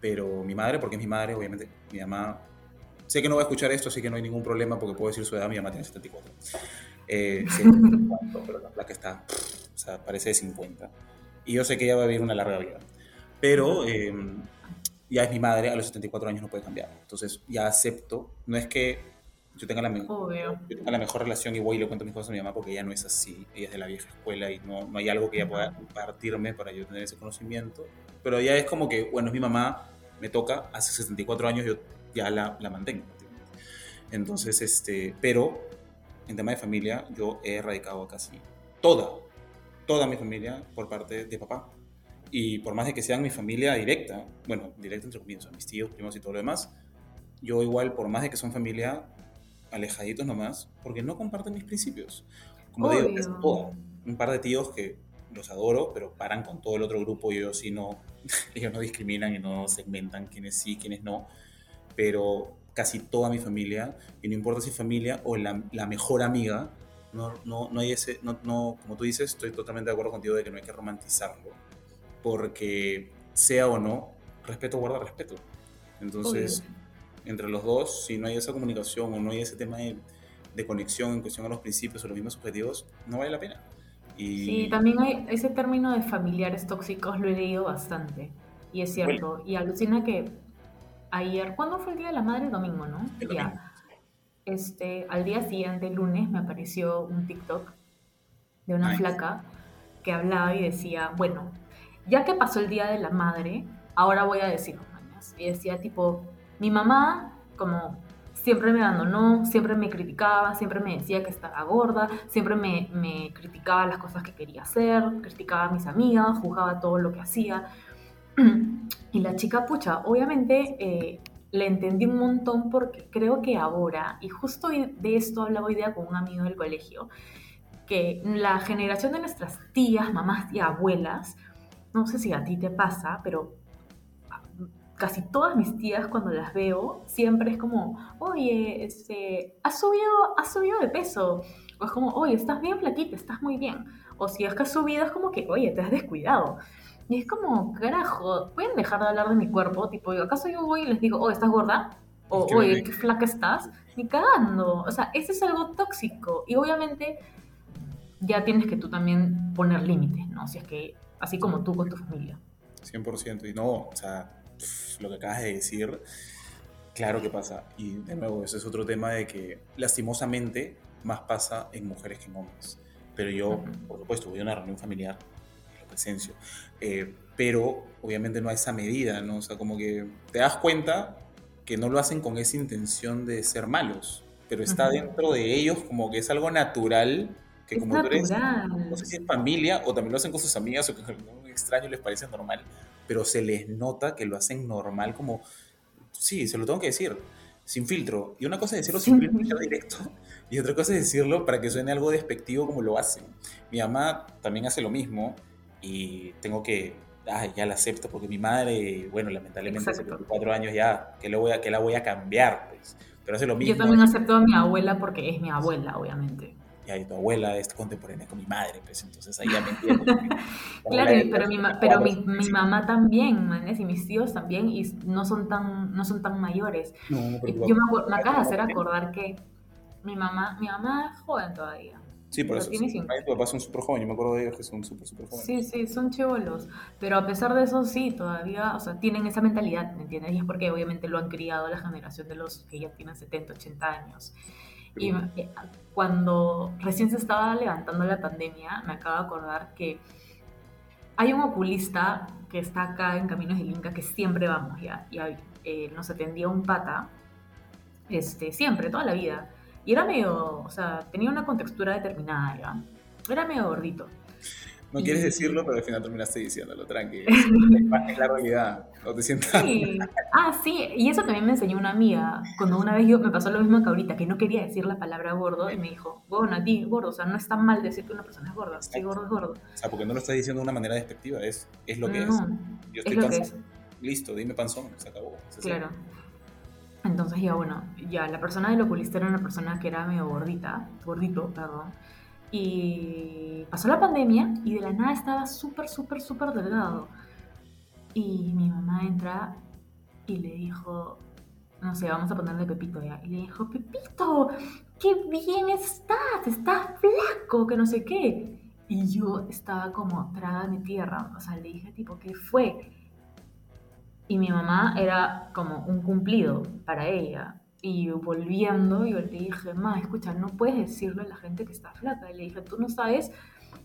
pero mi madre, porque es mi madre, obviamente, mi mamá, sé que no va a escuchar esto, así que no hay ningún problema porque puedo decir su edad, mi mamá tiene 74. Eh, pero la placa está, o sea, parece de 50. Y yo sé que ella va a vivir una larga vida. Pero em, ya es mi madre, a los 74 años no puede cambiar. Entonces ya acepto, no es que yo tenga, la la mejor relación y voy y le cuento mis cosas a mi mamá porque ella no es así, ella es de la vieja escuela y no, no hay algo que ella pueda compartirme para yo tener ese conocimiento. Pero ya es como que, bueno, es mi mamá, me toca, hace 64 años yo ya la, la mantengo. Entonces, este, pero en tema de familia yo he erradicado casi toda, toda mi familia por parte de papá. Y por más de que sean mi familia directa, bueno, directa entre comillas, mis tíos, primos y todo lo demás, yo igual, por más de que son familia, alejaditos nomás, porque no comparten mis principios. Como digo, es todo. Un par de tíos que los adoro, pero paran con todo el otro grupo y ellos sí no, ellos no discriminan y no segmentan quiénes sí, quiénes no. Pero casi toda mi familia, y no importa si familia o la, la mejor amiga, no, no, no hay ese, no, no, como tú dices, estoy totalmente de acuerdo contigo de que no hay que romantizarlo, porque sea o no, respeto guarda respeto. Entonces, entre los dos, si no hay esa comunicación o no hay ese tema de, conexión en cuestión a los principios o los mismos objetivos, no vale la pena. Y... Sí, también hay ese término de familiares tóxicos, lo he leído bastante. Y es cierto. Y alucina que ayer, ¿cuándo fue el Día de la Madre? Domingo, ¿no? Ya. Este, al día siguiente, lunes, me apareció un TikTok de una flaca que hablaba y decía, bueno, ya que pasó el Día de la Madre, ahora voy a decir, y decía tipo, mi mamá, como siempre me abandonó, siempre me criticaba, siempre me decía que estaba gorda, siempre me, me criticaba las cosas que quería hacer, criticaba a mis amigas, juzgaba todo lo que hacía. Y la chica, pucha, obviamente eh, le entendí un montón porque creo que ahora, y justo de esto hablaba hoy día con un amigo del colegio, que la generación de nuestras tías, mamás y abuelas, no sé si a ti te pasa, pero casi todas mis tías cuando las veo, siempre es como, oye, este, has, subido, has subido de peso. O es como, oye, estás bien flaquita, estás muy bien. O si es que has subido, es como que, oye, te has descuidado. Y es como, carajo, pueden dejar de hablar de mi cuerpo. Tipo, ¿acaso yo voy y les digo, oye, ¿estás gorda? O, oye, qué flaca estás. Ni cagando. O sea, ese es algo tóxico. Y obviamente ya tienes que tú también poner límites, ¿no? Si es que, así como tú con tu familia. 100%. Y no, o sea, lo que acabas de decir, claro que pasa. Y de nuevo, ese es otro tema de que lastimosamente más pasa en mujeres que en hombres. Pero yo, por supuesto, voy a una reunión familiar, lo presencio. Eh, pero obviamente no a esa medida, ¿no? O sea, como que te das cuenta que no lo hacen con esa intención de ser malos, pero está dentro de ellos como que es algo natural que como tú eres, no sé si es familia o también lo hacen con sus amigas o que algún extraño les parece normal, pero se les nota que lo hacen normal como, sí, se lo tengo que decir, sin filtro. Y una cosa es decirlo sin filtro directo y otra cosa es decirlo para que suene algo despectivo como lo hacen. Mi mamá también hace lo mismo y tengo que, ya la acepto porque mi madre, bueno, lamentablemente hace 24 años ya, que, le voy a, que la voy a cambiar, pues. Pero hace lo mismo. Yo también acepto a mi abuela porque es mi abuela, obviamente ya tu abuela es contemporánea con mi madre, pues entonces ahí ya me entiendo. claro, pero, mi, pero mi, mi, mamá también, manes, y mis tíos también, y no son tan, no son tan mayores. No, pero yo me, me acabo de hacer acordar que mi mamá, mi mamá es joven todavía. Sí, por eso. Tiene tu papá son súper jóvenes, yo me acuerdo de ellos que son súper, súper jóvenes. Sí, sí, son chivolos. Pero a pesar de eso, sí, todavía, o sea, tienen esa mentalidad, ¿me entiendes? Y es porque obviamente lo han criado la generación de los que ya tienen 70, 80 años. Y eh, cuando recién se estaba levantando la pandemia, me acabo de acordar que hay un oculista que está acá en Caminos del Inca que siempre vamos ya, y eh, nos atendía un pata, este, siempre, toda la vida y era medio, o sea, tenía una contextura determinada, ¿ya? Era medio gordito. No quieres decirlo, pero al final terminaste diciéndolo, tranqui. es la realidad, no te sientas. Sí. Ah, sí, y eso también me enseñó una amiga. Cuando una vez yo me pasó lo mismo que ahorita, que no quería decir la palabra gordo, y me dijo, bueno, a ti, gordo, o sea, no es tan mal decir que una persona es gorda, si gordo es gordo. O sea, porque no lo estás diciendo de una manera despectiva, es, es lo que es. Yo estoy panzón. Listo, dime panzón, se acabó. claro. Entonces ya bueno, ya la persona del oculista era una persona que era medio gordita, gordito, perdón. Y pasó la pandemia y de la nada estaba súper, súper, súper delgado. Y mi mamá entra y le dijo, no sé, vamos a ponerle Pepito ya. Y le dijo, Pepito, qué bien estás, estás flaco, que no sé qué. Y yo estaba como tragada de tierra. O sea, le dije tipo, ¿qué fue? Y mi mamá era como un cumplido para ella. Y volviendo, yo le dije, ma, escucha, no puedes decirle a la gente que está flaca. Y le dije, tú no sabes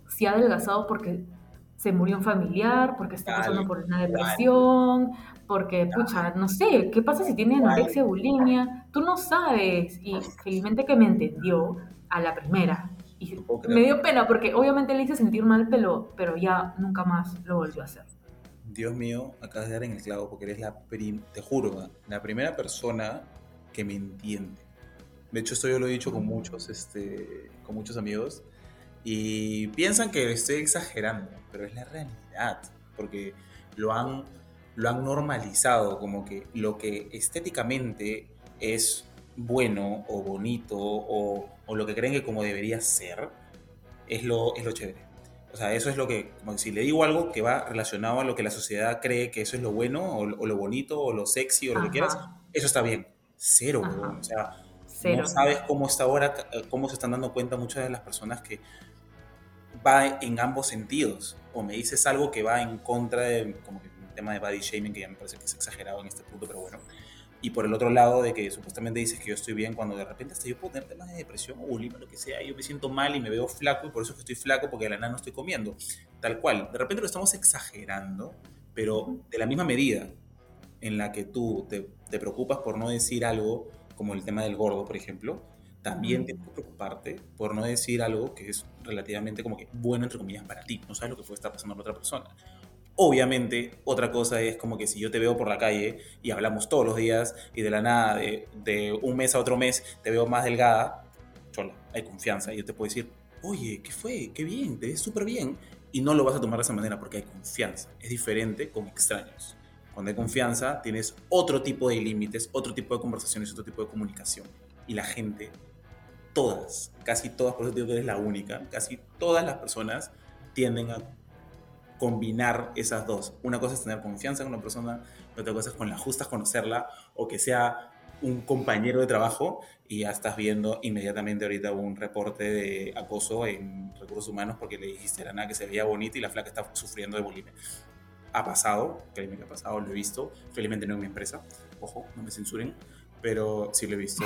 si ha adelgazado porque se murió un familiar, porque está pasando por una depresión, porque, pucha, no sé, ¿qué pasa si tiene anorexia bulimia? Tú no sabes. Y felizmente que me entendió a la primera. Y me dio pena porque obviamente le hice sentir mal, pero, pero ya nunca más lo volvió a hacer. Dios mío, acabas de dar en el clavo porque eres la, te juro, la primera persona que me entiende. De hecho, esto yo lo he dicho con muchos, este, con muchos amigos y piensan que estoy exagerando, pero es la realidad, porque lo han, lo han normalizado como que lo que estéticamente es bueno o bonito o, o lo que creen que como debería ser, es lo, es lo chévere. O sea, eso es lo que, como si le digo algo que va relacionado a lo que la sociedad cree que eso es lo bueno, o, lo bonito, o lo sexy, o lo que quieras, eso está bien. Cero, O sea, no sabes cómo está ahora, cómo se están dando cuenta muchas de las personas que va en ambos sentidos. O me dices algo que va en contra de, como que el tema de body shaming, que ya me parece que es exagerado en este punto, pero bueno y por el otro lado de que supuestamente dices que yo estoy bien cuando de repente hasta yo puedo tener temas de depresión o bulimia, lo que sea, yo me siento mal y me veo flaco y por eso es que estoy flaco porque de la nada no estoy comiendo. Tal cual, de repente lo estamos exagerando, pero de la misma medida en la que tú te, te preocupas por no decir algo como el tema del gordo, por ejemplo, también tienes que preocuparte por no decir algo que es relativamente como que bueno, entre comillas, para ti. No sabes lo que puede estar pasando a la otra persona. Obviamente, otra cosa es como que si yo te veo por la calle y hablamos todos los días y de la nada, de, un mes a otro mes, te veo más delgada, chola, hay confianza y yo te puedo decir, oye, ¿qué fue? Qué bien, te ves súper bien. Y no lo vas a tomar de esa manera porque hay confianza. Es diferente con extraños. Cuando hay confianza, tienes otro tipo de límites, otro tipo de conversaciones, otro tipo de comunicación. Y la gente, todas, casi todas, por eso digo que eres la única, casi todas las personas tienden a combinar esas dos. Una cosa es tener confianza con una persona, otra cosa es con la justa conocerla o que sea un compañero de trabajo y ya estás viendo inmediatamente ahorita un reporte de acoso en recursos humanos porque le dijiste a la nada que se veía bonita y la flaca está sufriendo de bulimia. Ha pasado, créeme que ha pasado, lo he visto, felizmente no en mi empresa, ojo, no me censuren, pero sí lo he visto,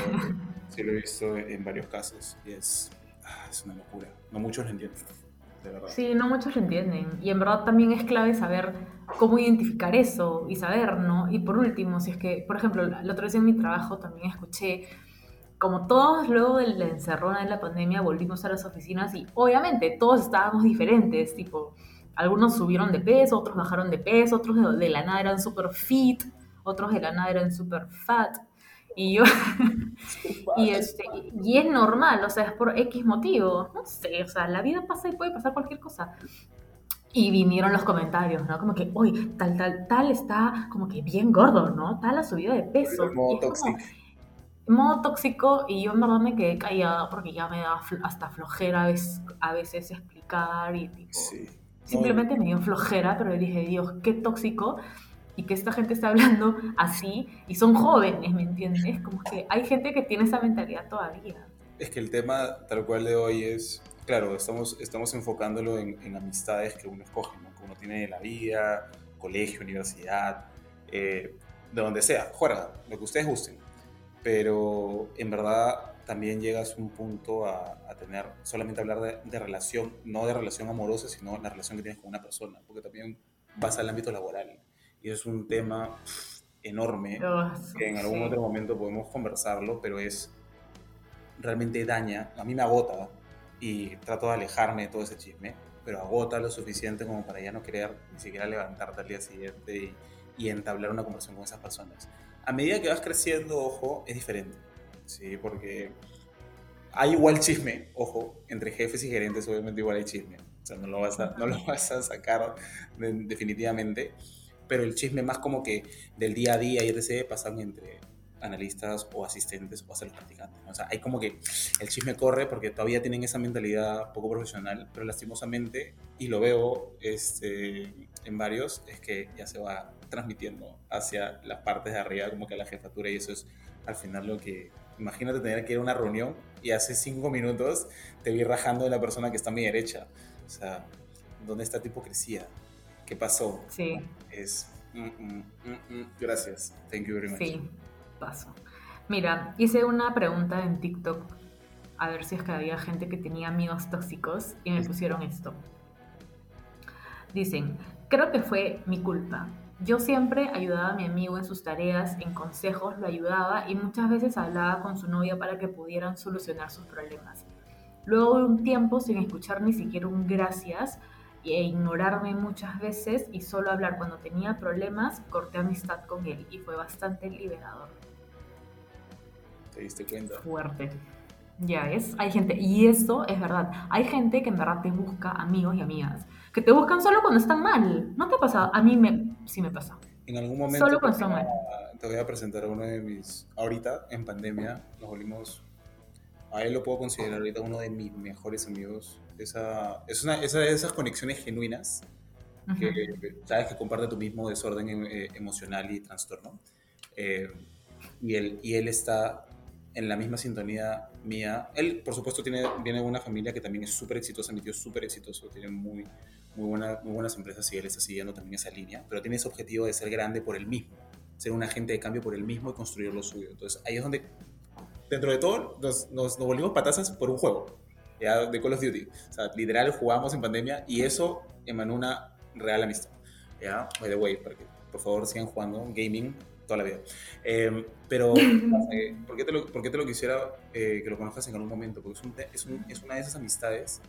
sí lo he visto en varios casos y es, ah, es una locura, no muchos lo entienden. Sí, no muchos lo entienden. Y en verdad también es clave saber cómo identificar eso y saber, ¿no? Y por último, si es que, por ejemplo, la otra vez en mi trabajo también escuché, como todos luego de la encerrona de la pandemia volvimos a las oficinas y obviamente todos estábamos diferentes, tipo, algunos subieron de peso, otros bajaron de peso, otros de, de la nada eran súper fit, otros de la nada eran súper fat. Y yo, y, este, y es normal, o sea, es por X motivo, no sé, o sea, la vida pasa y puede pasar cualquier cosa. Y vinieron los comentarios, ¿no? Como que, uy, tal, tal, tal está como que bien gordo, ¿no? Tal la subida de peso. modo tóxico y yo en verdad me quedé callada porque ya me da hasta flojera a veces, a veces explicar y tipo... Simplemente me dio flojera, pero dije, Dios, qué tóxico y que esta gente está hablando así y son jóvenes, ¿me entiendes? Como que hay gente que tiene esa mentalidad todavía. Es que el tema tal cual de hoy es, claro, estamos, estamos enfocándolo en, amistades que uno escoge, ¿no? que uno tiene de la vida, colegio, universidad, eh, de donde sea, juega, lo que ustedes gusten. Pero en verdad también llegas a un punto a, tener, solamente hablar de, de, relación, no de relación amorosa, sino la relación que tienes con una persona, porque también vas al ámbito laboral. Y es un tema enorme oh, que en algún otro momento podemos conversarlo, pero es realmente daña, a mí me agota y trato de alejarme de todo ese chisme, pero agota lo suficiente como para ya no querer ni siquiera levantarte al día siguiente y, y entablar una conversación con esas personas. A medida que vas creciendo, ojo, es diferente, ¿sí? Porque hay igual chisme, ojo, entre jefes y gerentes obviamente igual hay chisme, o sea, no lo vas a, no lo vas a sacar definitivamente, pero el chisme más como que del día a día y etc. pasan entre analistas o asistentes o hasta los practicantes. O sea, hay como que el chisme corre porque todavía tienen esa mentalidad poco profesional, pero lastimosamente, y lo veo este, en varios, es que ya se va transmitiendo hacia las partes de arriba, como que a la jefatura, y eso es al final lo que... Imagínate tener que ir a una reunión y hace cinco minutos te vi rajando de la persona que está a mi derecha. O sea, ¿dónde está tu hipocresía? ¿Qué pasó? Sí. Mm, mm, mm, gracias. Thank you very much. Sí paso. Mira, hice una pregunta en TikTok a ver si es que había gente que tenía amigos tóxicos y me pusieron esto. Dicen, creo que fue mi culpa. Yo siempre ayudaba a mi amigo en sus tareas, en consejos, lo ayudaba y muchas veces hablaba con su novia para que pudieran solucionar sus problemas. Luego de un tiempo sin escuchar ni siquiera un gracias e ignorarme muchas veces y solo hablar cuando tenía problemas, corté amistad con él y fue bastante liberador te diste cuenta. Fuerte. Ya es, hay gente, y eso es verdad, hay gente que en verdad te busca amigos y amigas, que te buscan solo cuando están mal. ¿No te ha pasado? A mí me, sí me pasa. En algún momento solo cuando están mal. Te voy a presentar a uno de mis, ahorita en pandemia, nos volvimos, a él lo puedo considerar ahorita uno de mis mejores amigos. Esa, es una esa esas conexiones genuinas que sabes que comparte tu mismo desorden eh, emocional y trastorno. Eh, y, él, y él está en la misma sintonía mía. Él, por supuesto, tiene, viene de una familia que también es súper exitosa, mi tío es súper exitoso, tiene muy, muy, buena, muy buenas empresas y él está siguiendo también esa línea, pero tiene ese objetivo de ser grande por él mismo, ser un agente de cambio por él mismo y construir lo suyo. Entonces, ahí es donde, dentro de todo, nos, nos, volvimos patazas por un juego, ya, de Call of Duty. O sea, literal, jugamos en pandemia y eso emanó una real amistad. ¿ya? By the way, para que por favor sigan jugando gaming toda la vida. Em, pero, eh, ¿por, qué te lo, ¿por, qué te lo, quisiera eh, que lo conozcas en algún momento? Porque es, un, es, una de esas amistades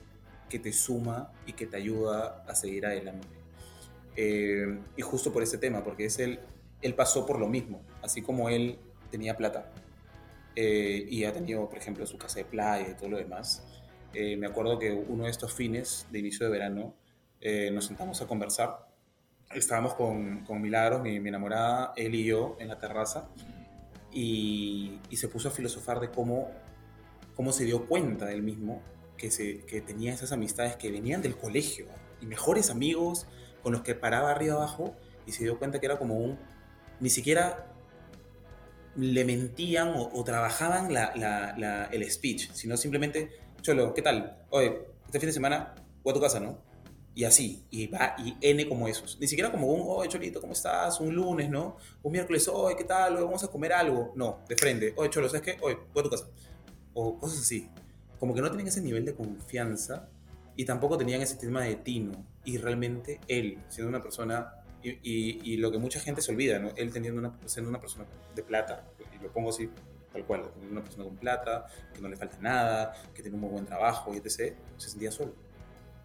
que te suma y que te ayuda a seguir adelante. Em, y justo por ese tema, porque es él, él pasó por lo mismo, así como él tenía plata eh, y ha tenido, por ejemplo, su casa de playa y todo lo demás. Me acuerdo que uno de estos fines de inicio de verano nos sentamos a conversar. Estábamos con, con Milagros, mi, enamorada, él y yo, en la terraza, y, se puso a filosofar de cómo, cómo se dio cuenta él mismo que, se, que tenía esas amistades que venían del colegio y mejores amigos con los que paraba arriba abajo y se dio cuenta que era como un, ni siquiera le mentían o, trabajaban el speech, sino simplemente, Cholo, ¿qué tal? Oye, este fin de semana voy a tu casa, ¿no? y así, y va, y N como esos. Ni siquiera como un, oye, Cholito, ¿cómo estás? Un lunes, ¿no? Un miércoles, oye, ¿qué tal? vamos a comer algo. No, de frente, oye, Cholo, ¿sabes qué? Oye, voy a tu casa. O cosas así. Como que no tenían ese nivel de confianza y tampoco tenían ese tema de tino. Y realmente él, siendo una persona, y, y, lo que mucha gente se olvida, ¿no? Él teniendo una, siendo una persona de plata, y lo pongo así, tal cual, una persona con plata, que no le falta nada, que tiene un muy buen trabajo y etc., se sentía solo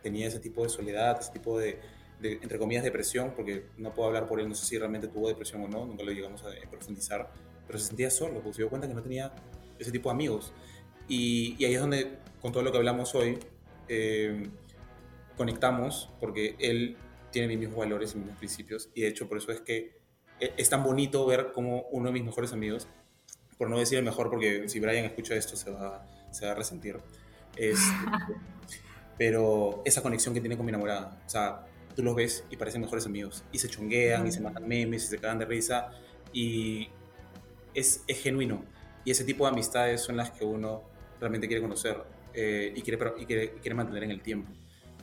tenía ese tipo de soledad, ese tipo de, entre comillas, depresión, porque no puedo hablar por él, no sé si realmente tuvo depresión o no, nunca lo llegamos a profundizar, pero se sentía solo, porque se dio cuenta que no tenía ese tipo de amigos. Y, ahí es donde, con todo lo que hablamos hoy, eh, conectamos, porque él tiene mis mismos valores y mis mismos principios, y de hecho por eso es que e, es tan bonito ver como uno de mis mejores amigos por no decir el mejor, porque si Brian escucha esto se va, se va a resentir. Este, pero esa conexión que tiene con mi enamorada, o sea, tú los ves y parecen mejores amigos, y se chonguean, y se matan memes, y se cagan de risa, y es, es genuino. Y ese tipo de amistades son las que uno realmente quiere conocer eh, y, quiere, y, quiere, quiere, mantener en el tiempo.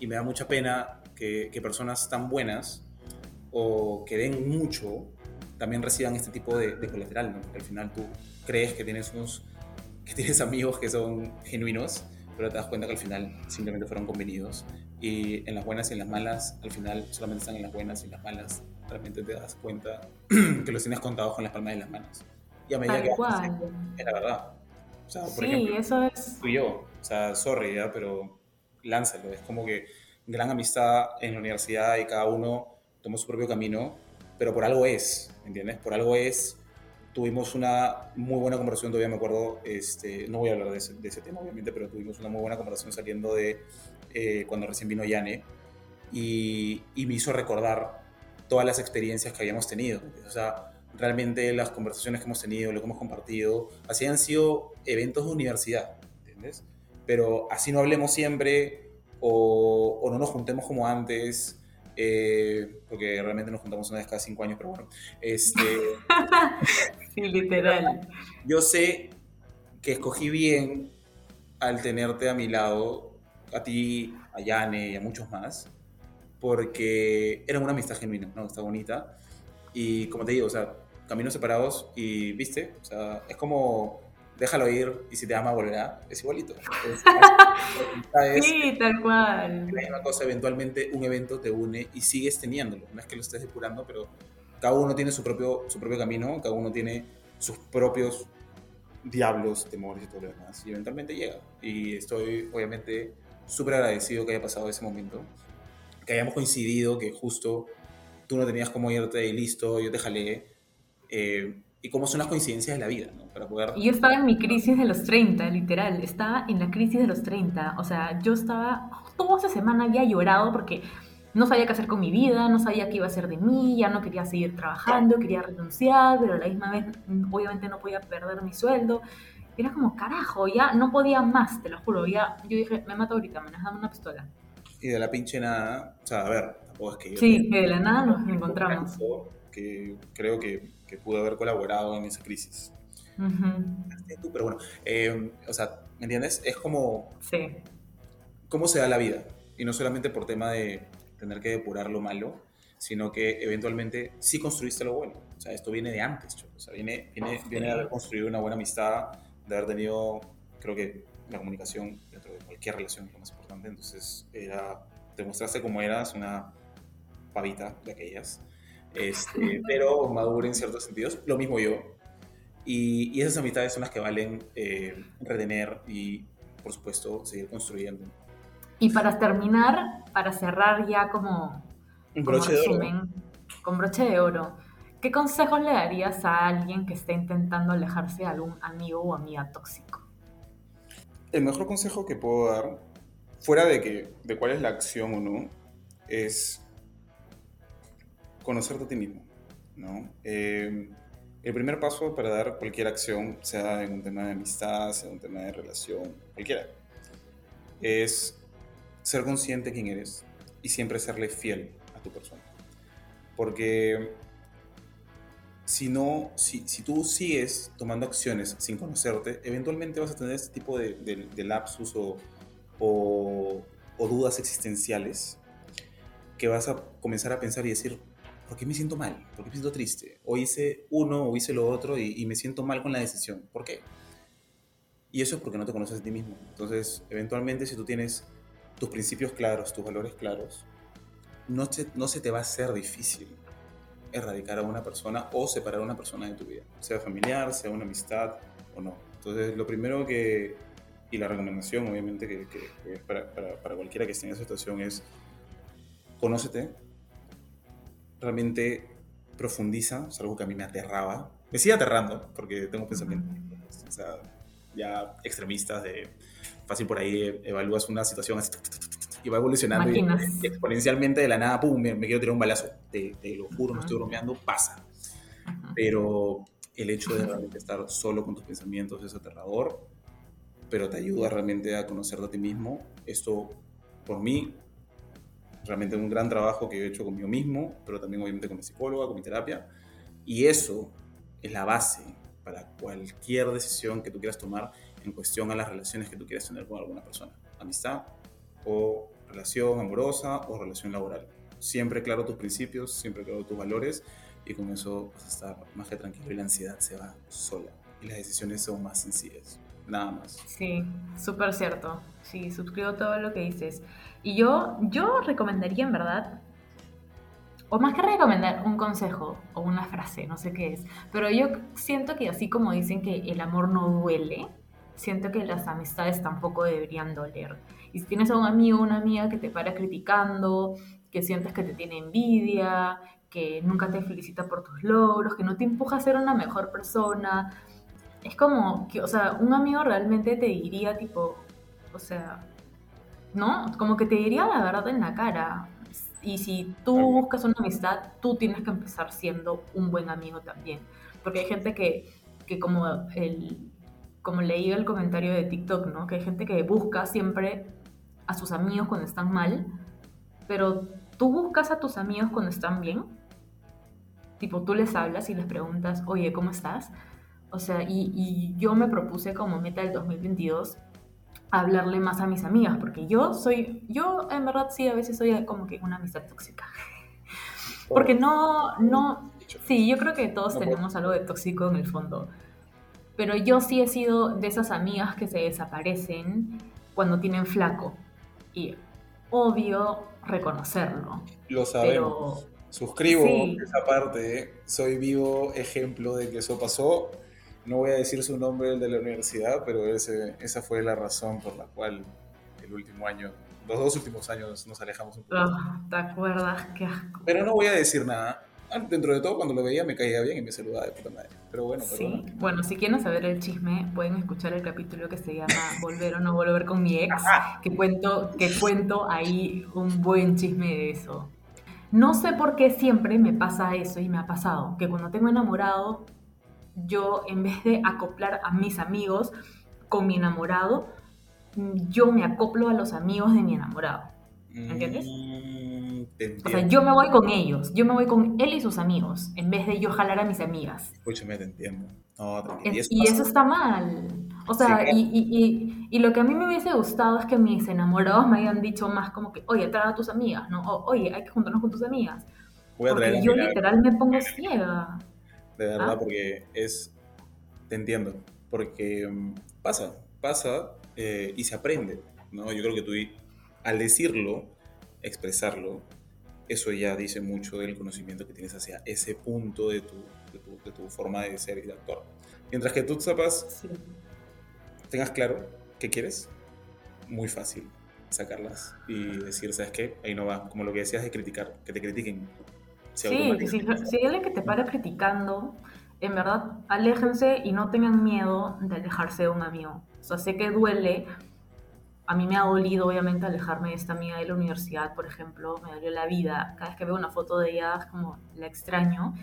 Y me da mucha pena que, que, personas tan buenas o que den mucho también reciban este tipo de, de colateral, ¿no? Porque al final tú crees que tienes unos que tienes amigos que son genuinos, pero te das cuenta que al final simplemente fueron convenidos. Y en las buenas y en las malas, al final solamente están en las buenas y en las malas. Realmente te das cuenta que los tienes contados con las palmas de las manos. Y a medida que es la verdad. O sea, por sí, ejemplo, eso es. Fui yo. O sea, sorry, ¿ya? pero lánzalo. Es como que gran amistad en la universidad y cada uno toma su propio camino, pero por algo es, ¿entiendes? Por algo es tuvimos una muy buena conversación, todavía me acuerdo, este, no voy a hablar de ese, de ese tema obviamente, pero tuvimos una muy buena conversación saliendo de eh, cuando recién vino Yane y, y, me hizo recordar todas las experiencias que habíamos tenido. O sea, realmente las conversaciones que hemos tenido, lo que hemos compartido, así han sido eventos de universidad, ¿entiendes? Pero así no hablemos siempre o, o no nos juntemos como antes eh, porque realmente nos juntamos una vez cada cinco años, pero bueno. Este, sí, literal. Yo sé que escogí bien al tenerte a mi lado, a ti, a Yane y a muchos más, porque era una amistad genuina, ¿no? Está bonita. Y como te digo, o sea, caminos separados y, viste, o sea, es como déjalo ir y si te ama volverá, es igualito. sí, tal cual. La misma cosa, eventualmente un evento te une y sigues teniéndolo. No es que lo estés depurando, pero cada uno tiene su propio, su propio camino, cada uno tiene sus propios diablos, temores y todo lo demás. Y eventualmente llega. Y estoy, obviamente, súper agradecido que haya pasado ese momento. Que hayamos coincidido, que justo tú no tenías cómo irte y listo, yo te jalé. Eh, y cómo son las coincidencias de la vida, ¿no? Para poder... Yo estaba en mi crisis de los 30, literal, estaba en la crisis de los 30, o sea, yo estaba, toda esa semana había llorado porque no sabía qué hacer con mi vida, no sabía qué iba a hacer de mí, ya no quería seguir trabajando, quería renunciar, pero a la misma vez obviamente no podía perder mi sueldo. Era como, carajo, ya no podía más, te lo juro, ya yo dije, me mato ahorita, me dame una pistola. Y de la pinche nada, o sea, a ver, tampoco es que yo... Sí, que de la nada nos encontramos. Que creo que que pudo haber colaborado en esa crisis. Pero bueno, eh, o sea, ¿me entiendes? Es como... Sí. ¿Cómo se da la vida? Y no solamente por tema de tener que depurar lo malo, sino que eventualmente sí construiste lo bueno. O sea, esto viene de antes, o sea, viene, viene, viene de haber construido una buena amistad, de haber tenido, creo que la comunicación dentro de cualquier relación es lo más importante. Entonces, era, te mostraste como eras una pavita de aquellas este, pero maduro en ciertos sentidos. Lo mismo yo. Y, esas amistades son las que valen eh, retener y, por supuesto, seguir construyendo. Y para terminar, para cerrar ya como, Un broche resumen, de oro. con broche de oro, ¿qué consejos le darías a alguien que esté intentando alejarse de algún amigo o amiga tóxico? El mejor consejo que puedo dar, fuera de, que, de cuál es la acción o no, es conocerte a ti mismo. ¿no? Eh, el primer paso para dar cualquier acción, sea en un tema de amistad, sea en un tema de relación, cualquiera, es ser consciente de quién eres y siempre serle fiel a tu persona. Porque si no, si, tú sigues tomando acciones sin conocerte, eventualmente vas a tener este tipo de, lapsus o, o dudas existenciales que vas a comenzar a pensar y decir, ¿por qué me siento mal? ¿Por qué me siento triste? O hice uno o hice lo otro y, me siento mal con la decisión. ¿Por qué? Y eso es porque no te conoces a ti mismo. Entonces, eventualmente, si tú tienes tus principios claros, tus valores claros, no, no se te va a hacer difícil erradicar a una persona o separar a una persona de tu vida, sea familiar, sea una amistad o no. Entonces, lo primero que, y la recomendación, obviamente, que, que, para, para, para, cualquiera que esté en esa situación es, conócete, realmente profundiza, es algo que a mí me aterraba. Me sigue aterrando, porque tengo pensamientos o sea, ya extremistas de fácil por ahí evalúas una situación así, y va evolucionando y exponencialmente de la nada, pum, me, quiero tirar un balazo. Te, lo juro, no estoy bromeando, pasa. Pero el hecho de realmente estar solo con tus pensamientos es aterrador, pero te ayuda realmente a conocerte a ti mismo. Esto, por mí, realmente un gran trabajo que he hecho conmigo mismo, pero también obviamente con mi psicóloga, con mi terapia. Y eso es la base para cualquier decisión que tú quieras tomar en cuestión a las relaciones que tú quieras tener con alguna persona. Amistad o relación amorosa o relación laboral. Siempre claro tus principios, siempre claro tus valores y con eso vas a estar más que tranquilo y la ansiedad se va sola y las decisiones son más sencillas. Nada más. Sí, súper cierto. Sí, suscribo todo lo que dices. Y yo, yo recomendaría en verdad, o más que recomendar, un consejo o una frase, no sé qué es, pero yo siento que así como dicen que el amor no duele, siento que las amistades tampoco deberían doler. Y si tienes a un amigo o una amiga que te para criticando, que sientes que te tiene envidia, que nunca te felicita por tus logros, que no te empuja a ser una mejor persona, es como que, o sea, un amigo realmente te diría tipo, o sea, ¿no? Como que te diría la verdad en la cara. Y si tú buscas una amistad, tú tienes que empezar siendo un buen amigo también. Porque hay gente que, que como el, como leí el comentario de TikTok, ¿no? Que hay gente que busca siempre a sus amigos cuando están mal, pero tú buscas a tus amigos cuando están bien. Tipo, tú les hablas y les preguntas, oye, ¿cómo estás? O sea, y, y yo me propuse como meta del 2022 hablarle más a mis amigas, porque yo soy, yo en verdad sí, a veces soy como que una amistad tóxica. Porque no, no, sí, yo creo que todos tenemos algo de tóxico en el fondo. Pero yo sí he sido de esas amigas que se desaparecen cuando tienen flaco. Y obvio reconocerlo. Lo sabemos. Suscribo esa parte. Soy vivo ejemplo de que eso pasó no voy a decir su nombre, el de la universidad, pero ese, esa fue la razón por la cual el último año, los dos últimos años nos alejamos un poco. Ah, ¿Te acuerdas? Qué asco. Pero no voy a decir nada. Ah, dentro de todo, cuando lo veía me caía bien y me saludaba de puta madre. Pero bueno, sí. Bueno, si quieren saber el chisme, pueden escuchar el capítulo que se llama Volver o no volver con mi ex, que cuento, que cuento ahí un buen chisme de eso. No sé por qué siempre me pasa eso y me ha pasado, que cuando tengo enamorado yo en vez de acoplar a mis amigos con mi enamorado, yo me acoplo a los amigos de mi enamorado. ¿Entiendes? Mm, o sea, yo me voy con ellos, yo me voy con él y sus amigos, en vez de yo jalar a mis amigas. Escúchame, te entiendo. y eso está mal. O sea, y, y, y, lo que a mí me hubiese gustado es que mis enamorados me hayan dicho más como que, oye, trae a tus amigas, ¿no? oye, hay que juntarnos con tus amigas. Porque yo literal me pongo ciega de verdad, ah. porque es, te entiendo, porque mm, pasa, pasa eh, y se aprende, ¿no? Yo creo que tú al decirlo, expresarlo, eso ya dice mucho del conocimiento que tienes hacia ese punto de tu, de tu, forma de ser y de actuar. Mientras que tú sepas, tengas claro qué quieres, muy fácil sacarlas y decir, ¿sabes qué? Ahí no va. Como lo que decías de criticar, que te critiquen. Sí, si, si hay alguien que te para criticando, en verdad, aléjense y no tengan miedo de alejarse de un amigo. O sea, sé que duele. A mí me ha dolido, obviamente, alejarme de esta amiga de la universidad, por ejemplo. Me dolió la vida. Cada vez que veo una foto de ella, es como la extraño.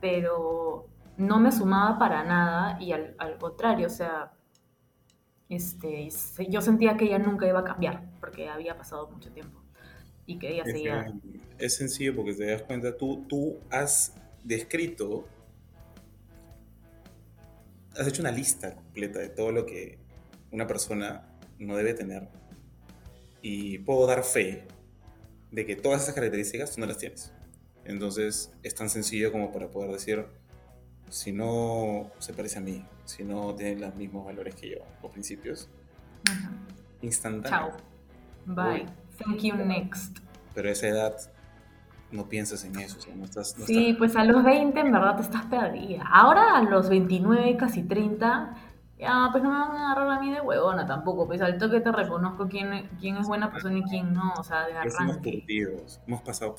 Pero no me sumaba para nada y al, al contrario, o sea, este, yo sentía que ella nunca iba a cambiar porque había pasado mucho tiempo y que ella seguía es sencillo porque te das cuenta, tú, tú has descrito, has hecho una lista completa de todo lo que una persona no debe tener. Y puedo dar fe de que todas esas características tú no las tienes. Entonces es tan sencillo como para poder decir, si no se parece a mí, si no tiene los mismos valores que yo o principios, instantáneo. Chao. Bye. Thank you, next. Pero esa edad no piensas en eso. no estás, sí, pues a los 20 en verdad te estás perdida. Ahora a los 29, casi 30, ya pues no me van a agarrar a mí de huevona tampoco. Pues al toque te reconozco quién, quién es buena persona y quién no. O sea, de arranque. Hemos hemos pasado.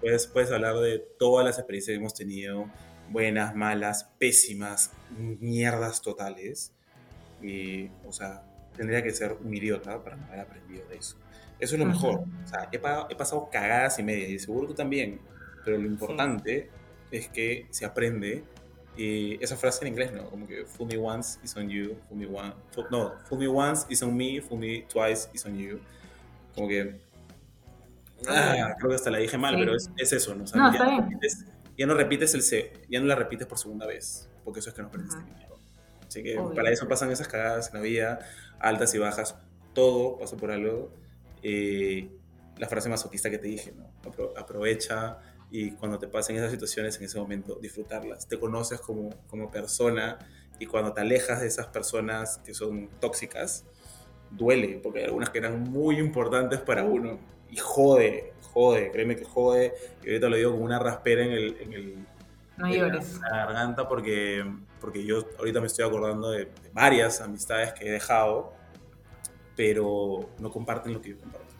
Puedes, puedes hablar de todas las experiencias que hemos tenido, buenas, malas, pésimas, mierdas totales. Y, o sea, tendría que ser un idiota para no haber aprendido de eso. Eso es lo mejor. O sea, he, pasado cagadas y media y seguro tú también. Pero lo importante es que se aprende Y esa frase en inglés, ¿no? Como que fool me once is on you, fool me one, no, fool me once is on me, fool me twice is on you. Como que ah, creo que hasta la dije mal, pero es, es, eso, ¿no? O no, está bien ya no repites el C, ya no la repites por segunda vez, porque eso es que no perdiste dinero. Así que para eso pasan esas cagadas en la vida, altas y bajas, todo pasa por algo. Eh, la frase masoquista que te dije, ¿no? aprovecha y cuando te pasen esas situaciones en ese momento, disfrutarlas. Te conoces como, como persona y cuando te alejas de esas personas que son tóxicas, duele, porque hay algunas que eran muy importantes para uno y jode, jode, créeme que jode. Y ahorita lo digo con una raspera en el, en el no llores. la garganta porque, porque yo ahorita me estoy acordando de, varias amistades que he dejado, pero no comparten lo que yo comparto.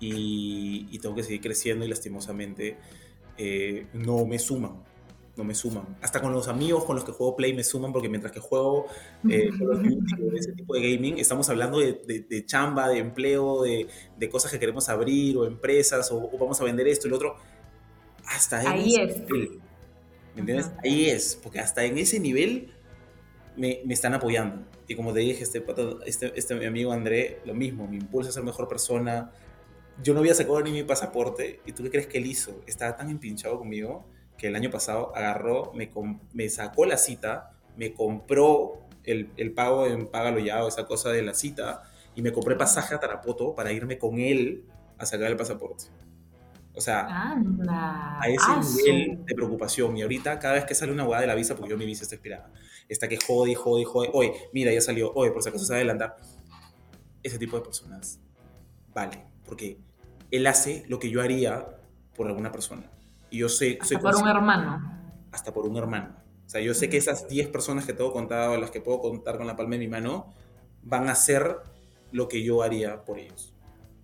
Y, y tengo que seguir creciendo y lastimosamente eh, no me suman no me suman. Hasta con los amigos con los que juego Play me suman porque mientras que juego eh, ese tipo de gaming, estamos hablando de, chamba, de empleo, de, cosas que queremos abrir o empresas o, vamos a vender esto y lo otro. Hasta ahí es. ¿Me entiendes? Ahí es, porque hasta en ese nivel me, me están apoyando. Y como te dije, este, este, este mi amigo André, lo mismo, me impulsa a ser mejor persona. Yo no había sacado ni mi pasaporte. ¿Y tú qué crees que él hizo? Estaba tan empinchado conmigo que el año pasado agarró, me, me sacó la cita, me compró el, el, pago en Págalo Ya o esa cosa de la cita y me compré pasaje a Tarapoto para irme con él a sacar el pasaporte. O sea, a ese nivel de preocupación. Y ahorita, cada vez que sale una hueá de la visa, porque yo mi visa está expirada, está que jode, jode, jode. Oye, mira, ya salió. Oye, por si acaso se va a adelantar. Ese tipo de personas vale, porque él hace lo que yo haría por alguna persona. Y yo sé... Hasta por un hermano. Hasta por un hermano. O sea, yo sé que esas 10 personas que tengo contado, las que puedo contar con la palma de mi mano, van a hacer lo que yo haría por ellos.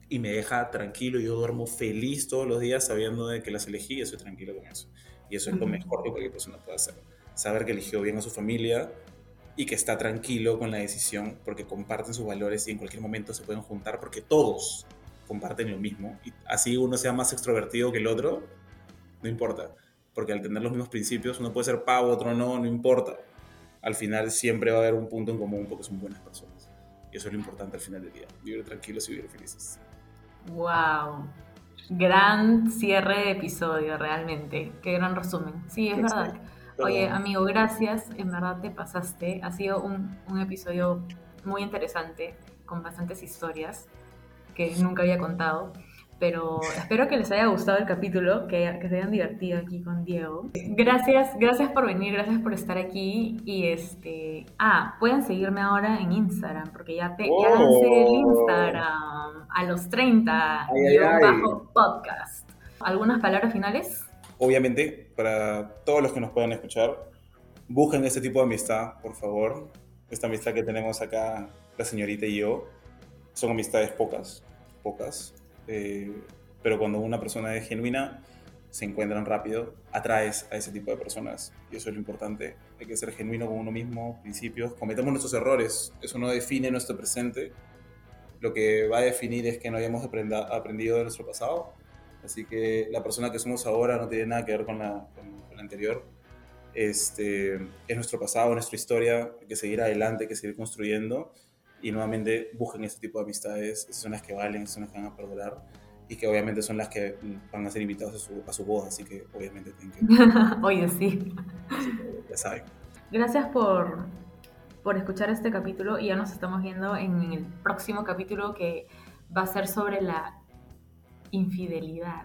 Y me deja tranquilo, yo duermo feliz todos los días sabiendo de que las elegí y estoy tranquilo con eso. Y eso es lo mejor que cualquier persona puede hacer. Saber que eligió bien a su familia y que está tranquilo con la decisión porque comparten sus valores y en cualquier momento se pueden juntar porque todos comparten lo mismo. Y así uno sea más extrovertido que el otro, no importa, porque al tener los mismos principios, uno puede ser pavo, otro no, no importa. Al final siempre va a haber un punto en común porque son buenas personas. Y eso es lo importante al final del día, vivir tranquilos y vivir felices. ¡Wow! Gran cierre de episodio, realmente. Qué gran resumen. Sí, es verdad. Oye, amigo, gracias. En verdad te pasaste. Ha sido un, un episodio muy interesante, con bastantes historias que nunca había contado. Pero espero que les haya gustado el capítulo, que, que, se hayan divertido aquí con Diego. Gracias, gracias por venir, gracias por estar aquí. Y este, ah, pueden seguirme ahora en Instagram, porque ya, te, ya lancé el oh. Instagram a los 30, bajo podcast. ¿Algunas palabras finales? Obviamente, para todos los que nos puedan escuchar, busquen ese tipo de amistad, por favor. Esta amistad que tenemos acá, la señorita y yo, son amistades pocas, pocas eh, pero cuando una persona es genuina, se encuentran rápido, atraes a ese tipo de personas. Y eso es lo importante. Hay que ser genuino con uno mismo, principios. Cometemos nuestros errores. Eso no define nuestro presente. Lo que va a definir es que no hayamos aprendido de nuestro pasado. Así que la persona que somos ahora no tiene nada que ver con la, con, la anterior. Este, es nuestro pasado, nuestra historia. Hay que seguir adelante, hay que seguir construyendo y nuevamente busquen ese tipo de amistades, esas son las que valen, esas son las que van a perdurar y que obviamente son las que van a ser invitados a su, a su boda, así que obviamente tienen que... Oye, sí. ya saben. Gracias por, por escuchar este capítulo y ya nos estamos viendo en el próximo capítulo que va a ser sobre la infidelidad.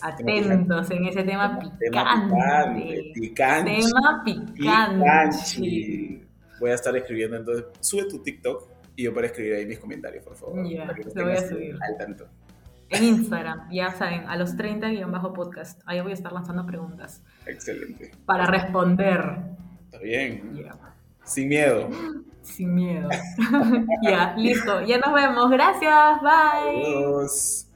Atentos en ese tema picante. Tema picante. Tema picante voy a estar escribiendo. Entonces, sube tu TikTok y yo para escribir ahí mis comentarios, por favor. Ya, lo voy a subir. Al tanto. En Instagram, ya saben, a los 30-podcast. Ahí voy a estar lanzando preguntas. Excelente. Para responder. Está bien. Sin miedo. Sin miedo. ya, listo. Ya nos vemos. Gracias. Bye. Adiós.